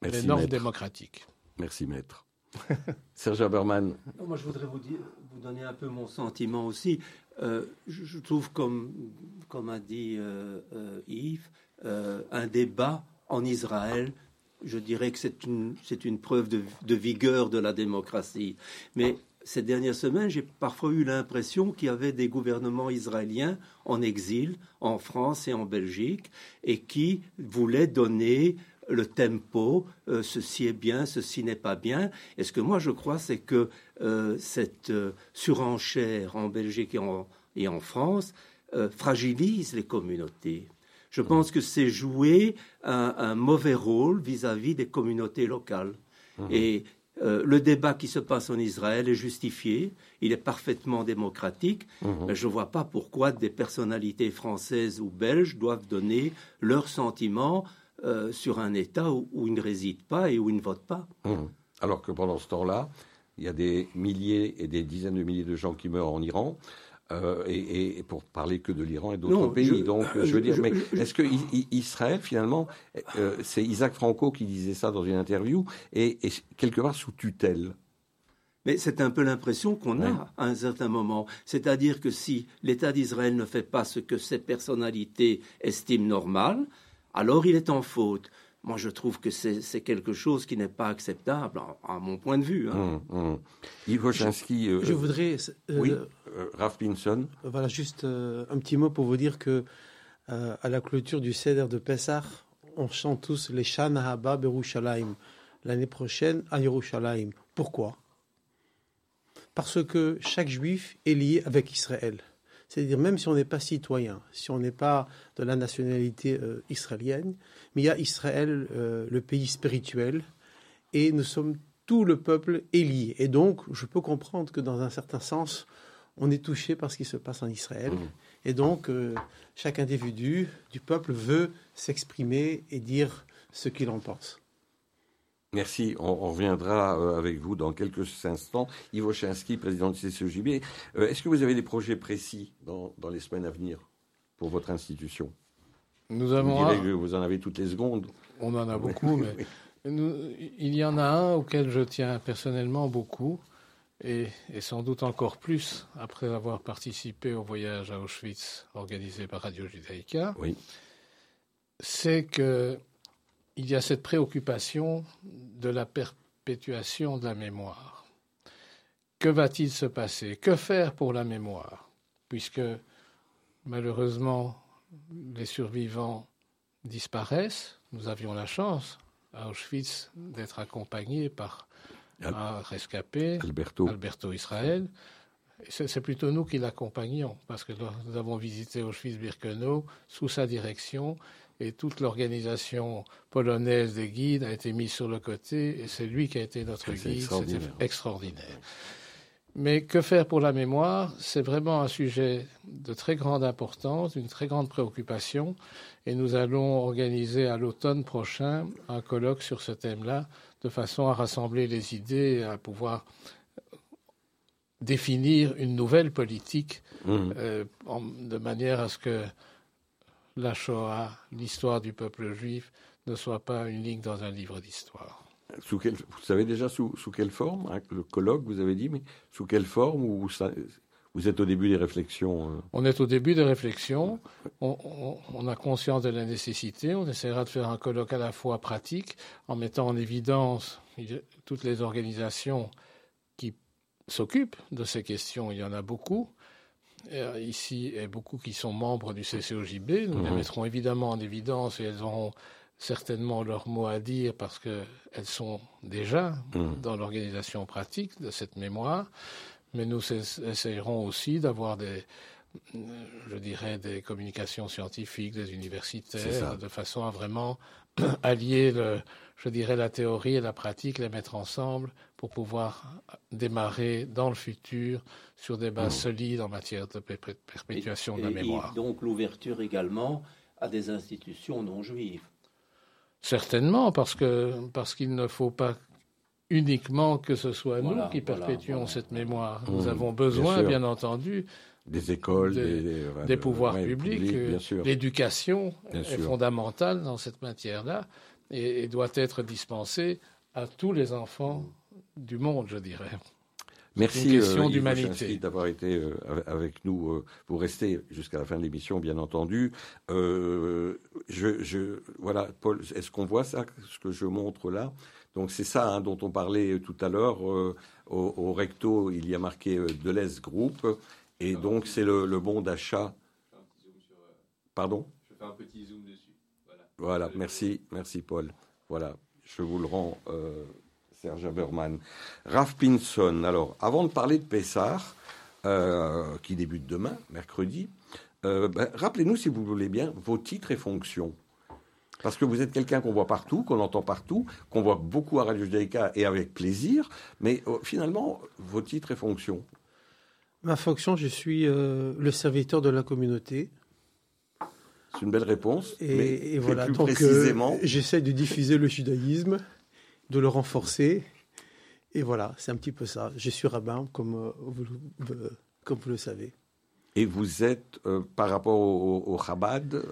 des normes démocratiques. Merci, maître. Serge Haberman. Moi, je voudrais vous, dire, vous donner un peu mon sentiment aussi. Euh, je, trouve, comme, a dit euh, euh, Yves, un débat en Israël, je dirais que c'est une, preuve de, vigueur de la démocratie. Mais ces dernières semaines, j'ai parfois eu l'impression qu'il y avait des gouvernements israéliens en exil, en France et en Belgique, et qui voulaient donner le tempo, euh, ceci est bien, ceci n'est pas bien. Et ce que moi je crois, c'est que euh, cette euh, surenchère en Belgique et en, France fragilise les communautés. Je pense que c'est jouer un, mauvais rôle vis-à-vis des communautés locales. Mmh. Et le débat qui se passe en Israël est justifié, il est parfaitement démocratique, mmh. mais je ne vois pas pourquoi des personnalités françaises ou belges doivent donner leurs sentiments euh, sur un État où, ils ne résident pas et où ils ne votent pas. Hum. Alors que pendant ce temps-là, il y a des milliers et des dizaines de milliers de gens qui meurent en Iran. Euh, et, pour parler que de l'Iran et d'autres pays. Donc, je veux dire, mais est-ce que Israël, finalement, euh, c'est Isaac Franco qui disait ça dans une interview, et, quelque part sous tutelle? Mais c'est un peu l'impression qu'on a à un certain moment. C'est-à-dire que si l'État d'Israël ne fait pas ce que ses personnalités estiment normal, alors il est en faute. Moi, je trouve que c'est quelque chose qui n'est pas acceptable, à, mon point de vue. Hein. Hum, hum. Euh, je, voudrais. Euh, oui, euh, Raph Pinson. Voilà, juste un petit mot pour vous dire que à la clôture du Seder de Pessah, on chante tous les Shana Haba Berushalayim l'année prochaine à Yerushalayim. Pourquoi? Parce que chaque juif est lié avec Israël. C'est-à-dire même si on n'est pas citoyen, si on n'est pas de la nationalité euh, israélienne, mais il y a Israël, euh, le pays spirituel, et nous sommes tout le peuple est Et donc, je peux comprendre que dans un certain sens, on est touché par ce qui se passe en Israël. Mmh. Et donc, euh, chaque individu du peuple veut s'exprimer et dire ce qu'il en pense. Merci. On, reviendra euh, avec vous dans quelques instants. Ivo Chinsky, président du CCEJB. Euh, est-ce que vous avez des projets précis dans, les semaines à venir pour votre institution? Nous avons. Vous, que vous en avez toutes les secondes. On en a beaucoup, mais il y en a un auquel je tiens personnellement beaucoup, et, sans doute encore plus après avoir participé au voyage à Auschwitz organisé par Radio Judaïka. Oui. C'est que il y a cette préoccupation de la perpétuation de la mémoire. Que va-t-il se passer? Que faire pour la mémoire? Puisque malheureusement, les survivants disparaissent. Nous avions la chance à Auschwitz d'être accompagnés par un rescapé, Alberto, Alberto Israël. C'est plutôt nous qui l'accompagnons, parce que nous avons visité Auschwitz-Birkenau sous sa direction, et toute l'organisation polonaise des guides a été mise sur le côté, et c'est lui qui a été notre guide. C'était extraordinaire. Mais que faire pour la mémoire? C'est vraiment un sujet de très grande importance, d'une très grande préoccupation, et nous allons organiser à l'automne prochain un colloque sur ce thème-là, de façon à rassembler les idées et à pouvoir définir une nouvelle politique mmh. euh, de manière à ce que la Shoah, l'histoire du peuple juif, ne soit pas une ligne dans un livre d'histoire. Sous quelle, vous savez déjà sous, sous quelle forme hein, Le colloque, vous avez dit, mais sous quelle forme ou vous êtes au début des réflexions euh? On est au début des réflexions. On, on, a conscience de la nécessité. On essaiera de faire un colloque à la fois pratique, en mettant en évidence toutes les organisations qui s'occupent de ces questions. Il y en a beaucoup. Euh, ici, et beaucoup qui sont membres du CCOJB. Nous les mhm. mettrons évidemment en évidence et elles auront certainement leur mot à dire parce qu'elles sont déjà mhm. dans l'organisation pratique de cette mémoire. Mais nous essayerons aussi d'avoir des, je dirais, des communications scientifiques, des universitaires, de façon à vraiment allier, le, je dirais, la théorie et la pratique, les mettre ensemble pour pouvoir démarrer dans le futur sur des bases mmh. solides en matière de perpétuation de la mémoire. Et donc l'ouverture également à des institutions non juives. Certainement, parce que parce qu'il ne faut pas uniquement que ce soit nous qui perpétuons cette mémoire. Nous mmh. avons besoin, bien, entendu, des écoles, des, pouvoirs publics. L'éducation est fondamentale dans cette matière-là et, doit être dispensée à tous les enfants du monde, je dirais. Merci euh, d'humanité d'avoir été euh, avec nous. Euh, vous restez jusqu'à la fin de l'émission, bien entendu. Euh, je, je, voilà, Paul, est-ce qu'on voit ça, ce que je montre là? Donc c'est ça hein, dont on parlait tout à l'heure. Au, au, recto, il y a marqué Deleuze Group, et donc c'est le, le, bon d'achat. Pardon? Je fais un petit zoom dessus. Voilà, voilà merci, merci Paul. Voilà, je vous le rends. Serge Haberman. Raph Pinson, alors, avant de parler de Pessar, euh, qui débute demain, mercredi, euh, ben, rappelez-nous, si vous voulez bien, vos titres et fonctions. Parce que vous êtes quelqu'un qu'on voit partout, qu'on entend partout, qu'on voit beaucoup à Radio Judaïka et avec plaisir, mais euh, finalement, vos titres et fonctions. Ma fonction, je suis le serviteur de la communauté. C'est une belle réponse. Et, voilà, plus précisément. j'essaie de diffuser le judaïsme de le renforcer. Et voilà, c'est un petit peu ça. Je suis rabbin, comme, euh, vous, euh, comme vous le savez. Et vous êtes, euh, par rapport au, au Chabad,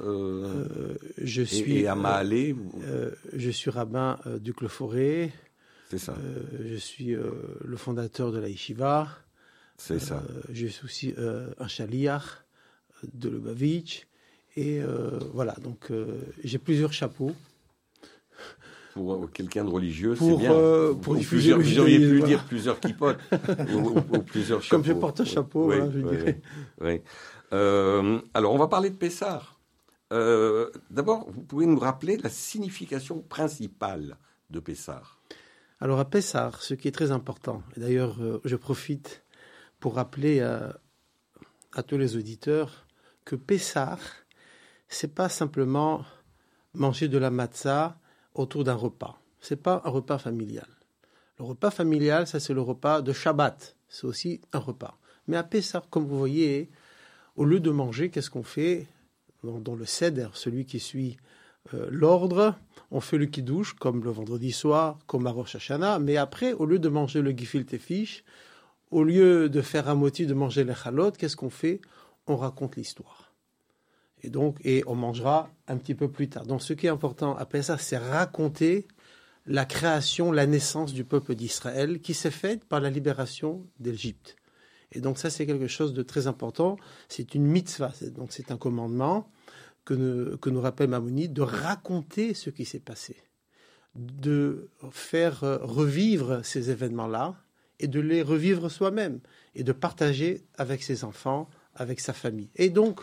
je suis, et, à Mahalé Je suis rabbin du Clos-Forêt. C'est ça. je suis le fondateur de la Yeshiva. C'est ça. je suis aussi un chaliar de Lubavitch. Et voilà, donc j'ai plusieurs chapeaux pour euh, quelqu'un de religieux, c'est bien. Euh, pour diffuser Vous auriez pu dire plusieurs kipotes ou, plusieurs chapeaux. Comme je porte un chapeau, hein, je dirais. Oui. Euh, alors, on va parler de Pessar. D'abord, vous pouvez nous rappeler la signification principale de Pessar Alors, à Pessar, ce qui est très important, et d'ailleurs, je profite pour rappeler à, tous les auditeurs que Pessar, c'est pas simplement manger de la matzah autour d'un repas. Ce n'est pas un repas familial. Le repas familial, ça c'est le repas de Shabbat. C'est aussi un repas. Mais à Pessah, comme vous voyez, au lieu de manger, qu'est-ce qu'on fait dans, le Seder, celui qui suit euh, l'ordre, on fait le kiddush comme le vendredi soir, comme à Rosh Hashanah. Mais après, au lieu de manger le gefilte fish, au lieu de faire un motif de manger les chalot, qu'est-ce qu'on fait? On raconte l'histoire. Et donc, et on mangera un petit peu plus tard. Donc, ce qui est important après ça, c'est raconter la création, la naissance du peuple d'Israël qui s'est faite par la libération d'Égypte. Et donc, ça, c'est quelque chose de très important. C'est une mitzvah. Donc, c'est un commandement que nous, que nous rappelle Mamonide de raconter ce qui s'est passé, de faire revivre ces événements-là et de les revivre soi-même et de partager avec ses enfants, avec sa famille. Et donc,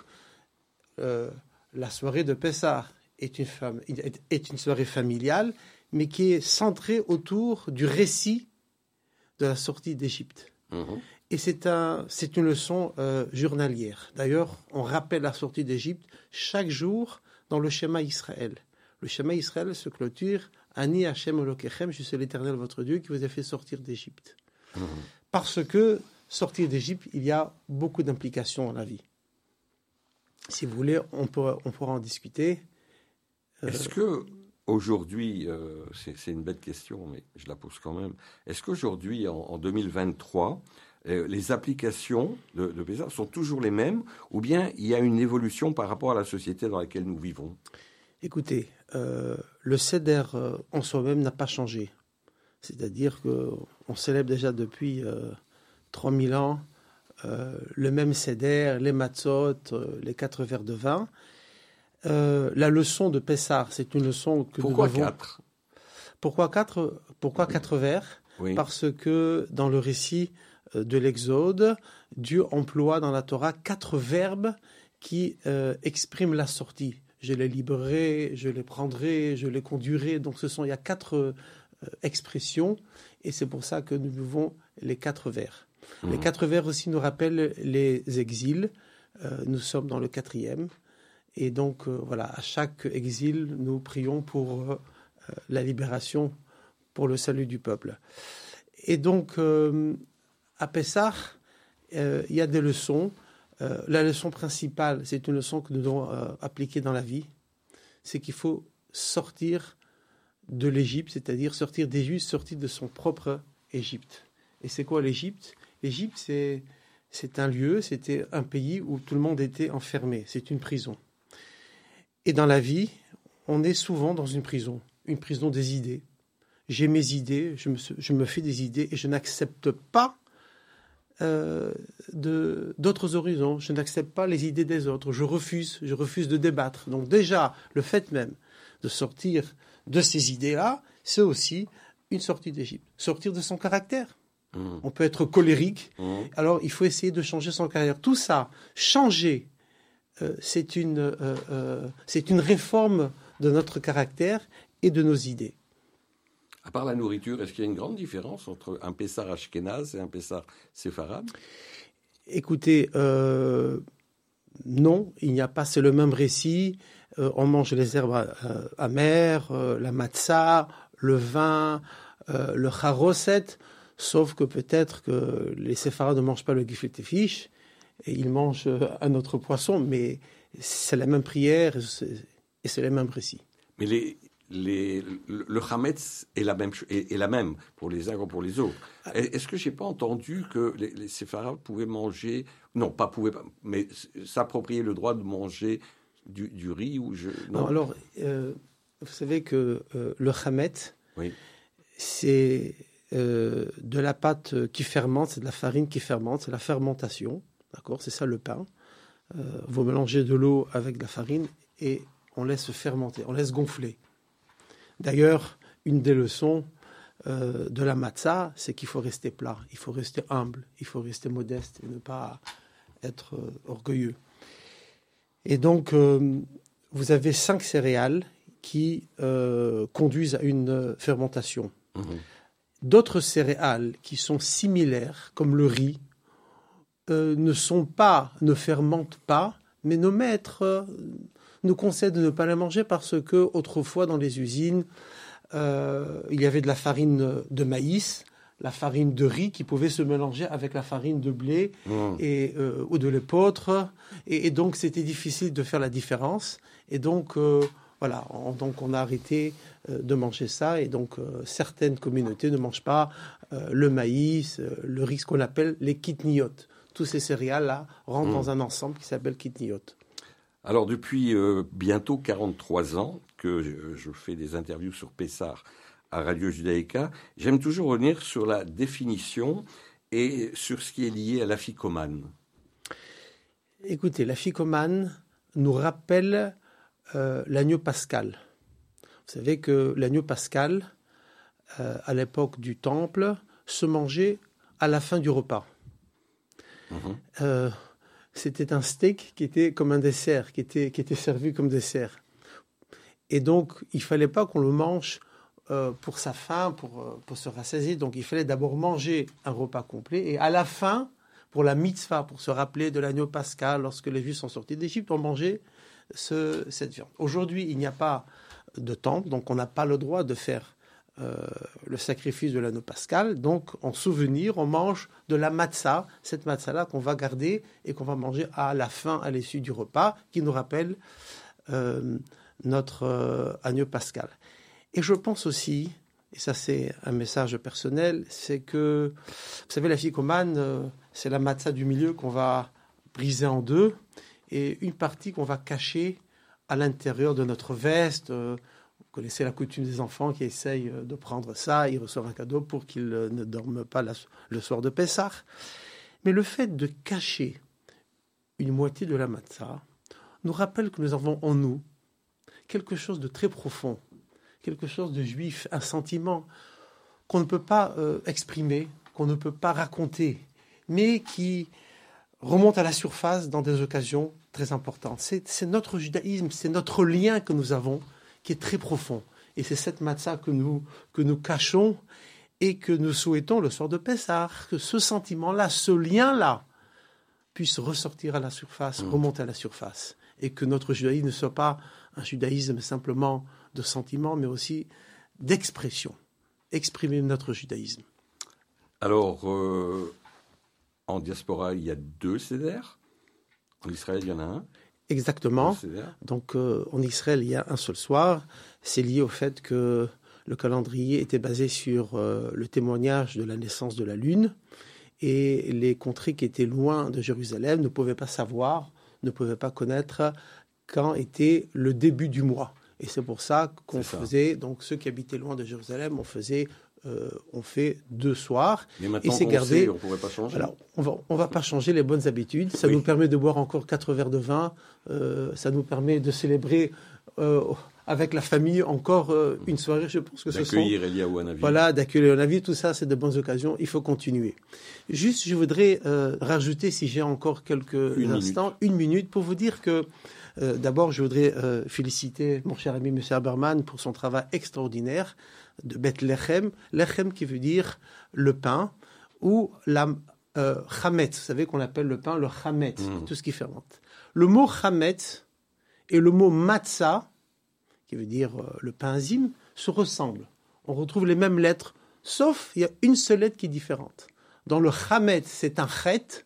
euh, la soirée de Pessah est une, est une soirée familiale, mais qui est centrée autour du récit de la sortie d'Égypte. Mhm. Et c'est un, une leçon euh, journalière. D'ailleurs, on rappelle la sortie d'Égypte chaque jour dans le schéma Israël. Le schéma Israël se clôture Ani Hashem Olokechem, je suis l'Éternel votre Dieu qui vous a fait sortir d'Égypte. Parce que sortir d'Égypte, il y a beaucoup d'implications dans la vie. Si vous voulez, on, pourra, on pourra en discuter. Euh, Est-ce que aujourd'hui, euh, c'est une bête question, mais je la pose quand même. Est-ce qu'aujourd'hui, en, 2023, euh, les applications de, de PESA sont toujours les mêmes, ou bien il y a une évolution par rapport à la société dans laquelle nous vivons? Écoutez, le CEDER en soi-même n'a pas changé. C'est-à-dire qu'on célèbre déjà depuis 3000 ans euh, le même céder, les matzot, euh, les quatre verres de vin. Euh, la leçon de Pessar, c'est une leçon que Pourquoi nous quatre? Pourquoi quatre Pourquoi quatre vers Parce que dans le récit de l'Exode, Dieu emploie dans la Torah quatre verbes qui expriment la sortie. Je les libérerai, je les prendrai, je les conduirai. Donc ce sont il y a quatre expressions et c'est pour ça que nous vivons les quatre vers. Les quatre vers aussi nous rappellent les exils. Euh, nous sommes dans le quatrième. Et donc, euh, voilà, à chaque exil, nous prions pour euh, la libération, pour le salut du peuple. Et donc, à Pessah, il y a des leçons. la leçon principale, c'est une leçon que nous devons appliquer dans la vie. C'est qu'il faut sortir de l'Égypte, c'est-à-dire sortir des Juifs, sortir de son propre Égypte. Et c'est quoi l'Égypte? L'Égypte, c'est, c'est un lieu, c'était un pays où tout le monde était enfermé. C'est une prison. Et dans la vie, on est souvent dans une prison, une prison des idées. J'ai mes idées, je me, je me, fais des idées et je n'accepte pas euh, de, d'autres horizons. Je n'accepte pas les idées des autres. Je refuse, je refuse de débattre. Donc déjà, le fait même de sortir de ces idées-là, c'est aussi une sortie d'Égypte. Sortir de son caractère. Mmh. On peut être colérique. Mmh. Alors, il faut essayer de changer son caractère. Tout ça, changer, euh, c'est une, euh, euh, c'est une réforme de notre caractère et de nos idées. À part la nourriture, est-ce qu'il y a une grande différence entre un Pessar ashkénaze et un Pessar séfarade? Écoutez, non, il n'y a pas, c'est le même récit. On mange les herbes amères, la matzah, le vin, le charoset. Sauf que peut-être que les séfarades ne mangent pas le fish et ils mangent un autre poisson, mais c'est la même prière et c'est les mêmes récits. Mais les, les, le chametz est la, même, est, la même pour les uns comme pour les autres. Ah. Est-ce que j'ai pas entendu que les, les séfarades pouvaient manger, non, pas pouvaient, mais s'approprier le droit de manger du, riz ou je, non. alors, euh, vous savez que euh, le chametz, oui. c'est euh, de la pâte qui fermente, c'est de la farine qui fermente, c'est la fermentation. D'accord C'est ça le pain. Vous mélangez de l'eau avec de la farine et on laisse fermenter, on laisse gonfler. D'ailleurs, une des leçons euh, de la matzah, c'est qu'il faut rester plat, il faut rester humble, il faut rester modeste et ne pas être orgueilleux. Et donc, vous avez cinq céréales qui conduisent à une fermentation. Mmh d'autres céréales qui sont similaires, comme le riz, euh, ne sont pas, ne fermentent pas, mais nos maîtres euh, nous conseillent de ne pas les manger parce que autrefois dans les usines, euh, il y avait de la farine de maïs, la farine de riz qui pouvait se mélanger avec la farine de blé mmh. et, ou de l'épeautre. Et, et, donc, c'était difficile de faire la différence. Et donc, voilà, donc on a arrêté euh, de manger ça et donc euh, certaines communautés ne mangent pas euh, le maïs, le riz, ce qu'on appelle les kitniotes. Tous ces céréales-là rentrent dans hmm. un ensemble qui s'appelle kitniotes. Alors depuis bientôt 43 ans que je, fais des interviews sur Pessar à Radio Judaïka, j'aime toujours revenir sur la définition et sur ce qui est lié à la ficomane. Écoutez, la ficomane nous rappelle euh, l'agneau pascal. Vous savez que l'agneau pascal, euh, à l'époque du temple, se mangeait à la fin du repas. Mhm. Euh, c'était un steak qui était comme un dessert, qui était, qui était servi comme dessert. Et donc, il fallait pas qu'on le mange euh, pour sa faim, pour, euh, pour se rassasier. Donc, il fallait d'abord manger un repas complet. Et à la fin, pour la mitzvah, pour se rappeler de l'agneau pascal, lorsque les Juifs sont sortis d'Égypte, on mangeait ce, cette viande. Aujourd'hui, il n'y a pas de temple, donc on n'a pas le droit de faire euh, le sacrifice de l'anneau pascal. Donc, en souvenir, on mange de la matzah, cette matzah-là qu'on va garder et qu'on va manger à la fin, à l'issue du repas, qui nous rappelle notre agneau pascal. Et je pense aussi, et ça c'est un message personnel, c'est que, vous savez, la ficomane, c'est la matzah du milieu qu'on va briser en deux et une partie qu'on va cacher à l'intérieur de notre veste connaissez la coutume des enfants qui essayent euh, de prendre ça, ils reçoivent un cadeau pour qu'ils euh, ne dorment pas le soir de Pessah. Mais le fait de cacher une moitié de la matzah nous rappelle que nous avons en nous quelque chose de très profond, quelque chose de juif, un sentiment qu'on ne peut pas euh, exprimer, qu'on ne peut pas raconter, mais qui remonte à la surface dans des occasions très importantes. C'est notre judaïsme, c'est notre lien que nous avons qui est très profond. Et c'est cette matzah que nous, que nous cachons et que nous souhaitons le soir de Pessah, que ce sentiment-là, ce lien-là, puisse ressortir à la surface, mm. remonter à la surface, et que notre judaïsme ne soit pas un judaïsme simplement de sentiment, mais aussi d'expression, exprimer notre judaïsme. Alors, euh, en diaspora, il y a deux CDR. En Israël, il y en a un. Exactement. Donc euh, en Israël, il y a un seul soir. C'est lié au fait que le calendrier était basé sur euh, le témoignage de la naissance de la Lune. Et les contrées qui étaient loin de Jérusalem ne pouvaient pas savoir, ne pouvaient pas connaître quand était le début du mois. Et c'est pour ça qu'on faisait, donc ceux qui habitaient loin de Jérusalem, on faisait euh, on fait deux soirs. Mais maintenant et c'est gardé. on ne pourrait pas changer. Alors, on va, on va pas changer les bonnes habitudes. Ça nous permet de boire encore quatre verres de vin. Euh, ça nous permet de célébrer euh, avec la famille encore une soirée. Je pense que ce sont Eliaou Voilà, d'accueillir Navi. Tout ça, c'est de bonnes occasions. Il faut continuer. Juste, je voudrais rajouter, si j'ai encore quelques instants, une minute pour vous dire que D'abord, je voudrais féliciter mon cher ami M. Haberman pour son travail extraordinaire de Bethlehem, lechem qui veut dire le pain, ou la euh, chametz, vous savez qu'on appelle le pain le chametz, mm. tout ce qui fermente. Le mot chametz et le mot matzah, qui veut dire euh, le pain azim, se ressemblent. On retrouve les mêmes lettres, sauf il y a une seule lettre qui est différente. Dans le chametz, c'est un chet,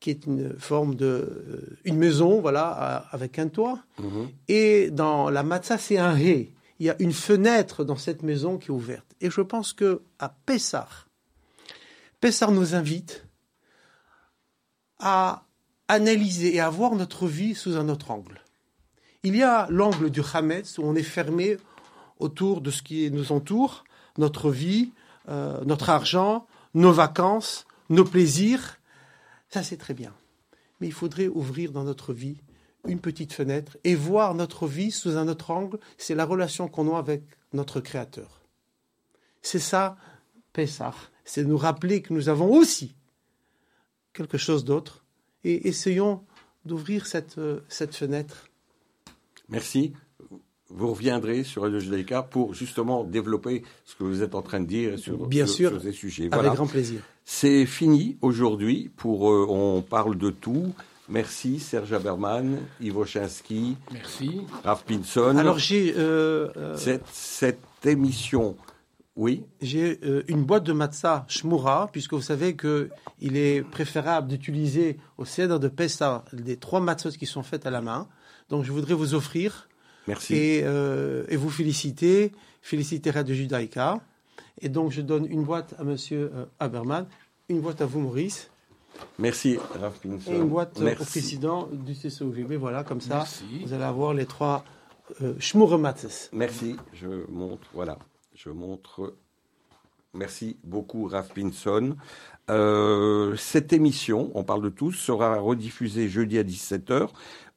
qui est une forme de euh, une maison, voilà, avec un toit. Mm-hmm. Et dans la matzah, c'est un hé il y a une fenêtre dans cette maison qui est ouverte. Et je pense que à Pessah, Pessah nous invite à analyser et à voir notre vie sous un autre angle. Il y a l'angle du Hametz où on est fermé autour de ce qui nous entoure, notre vie, euh, notre argent, nos vacances, nos plaisirs. Ça, c'est très bien. Mais il faudrait ouvrir dans notre vie une petite fenêtre et voir notre vie sous un autre angle, c'est la relation qu'on a avec notre Créateur. C'est ça, Pessah. C'est nous rappeler que nous avons aussi quelque chose d'autre et essayons d'ouvrir cette, euh, cette fenêtre. Merci. Vous reviendrez sur Radio Judaïka pour justement développer ce que vous êtes en train de dire sur, Bien sûr, sur ces sujets. Avec grand plaisir. C'est fini aujourd'hui pour euh, On parle de tout. Merci Serge Haberman, Ivo Chinsky. Merci. Raph Pinson. Alors j'ai... Euh, euh, cette, émission, oui J'ai euh, une boîte de matzah shmura, puisque vous savez qu'il est préférable d'utiliser au cèdre de Pessa des trois matzahs qui sont faites à la main. Donc je voudrais vous offrir. Merci. Et, et vous féliciter, féliciter Radio Judaïka. Et donc je donne une boîte à Monsieur Haberman, une boîte à vous Maurice. Merci, Et une boîte au président du CCOVB, voilà, comme ça, vous allez avoir les trois euh, Merci, je montre, voilà, je montre Merci beaucoup, Raph Pinson. Euh, cette émission, on parle de tous, sera rediffusée jeudi à 17h.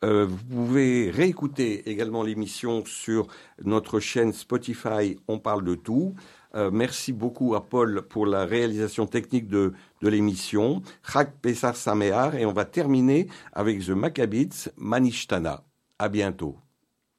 Euh, vous pouvez réécouter également l'émission sur notre chaîne Spotify On parle de tout. Euh, merci beaucoup à Paul pour la réalisation technique de, de l'émission. Chak Pesar Samear et on va terminer avec The Maccabites Manishtana. À bientôt.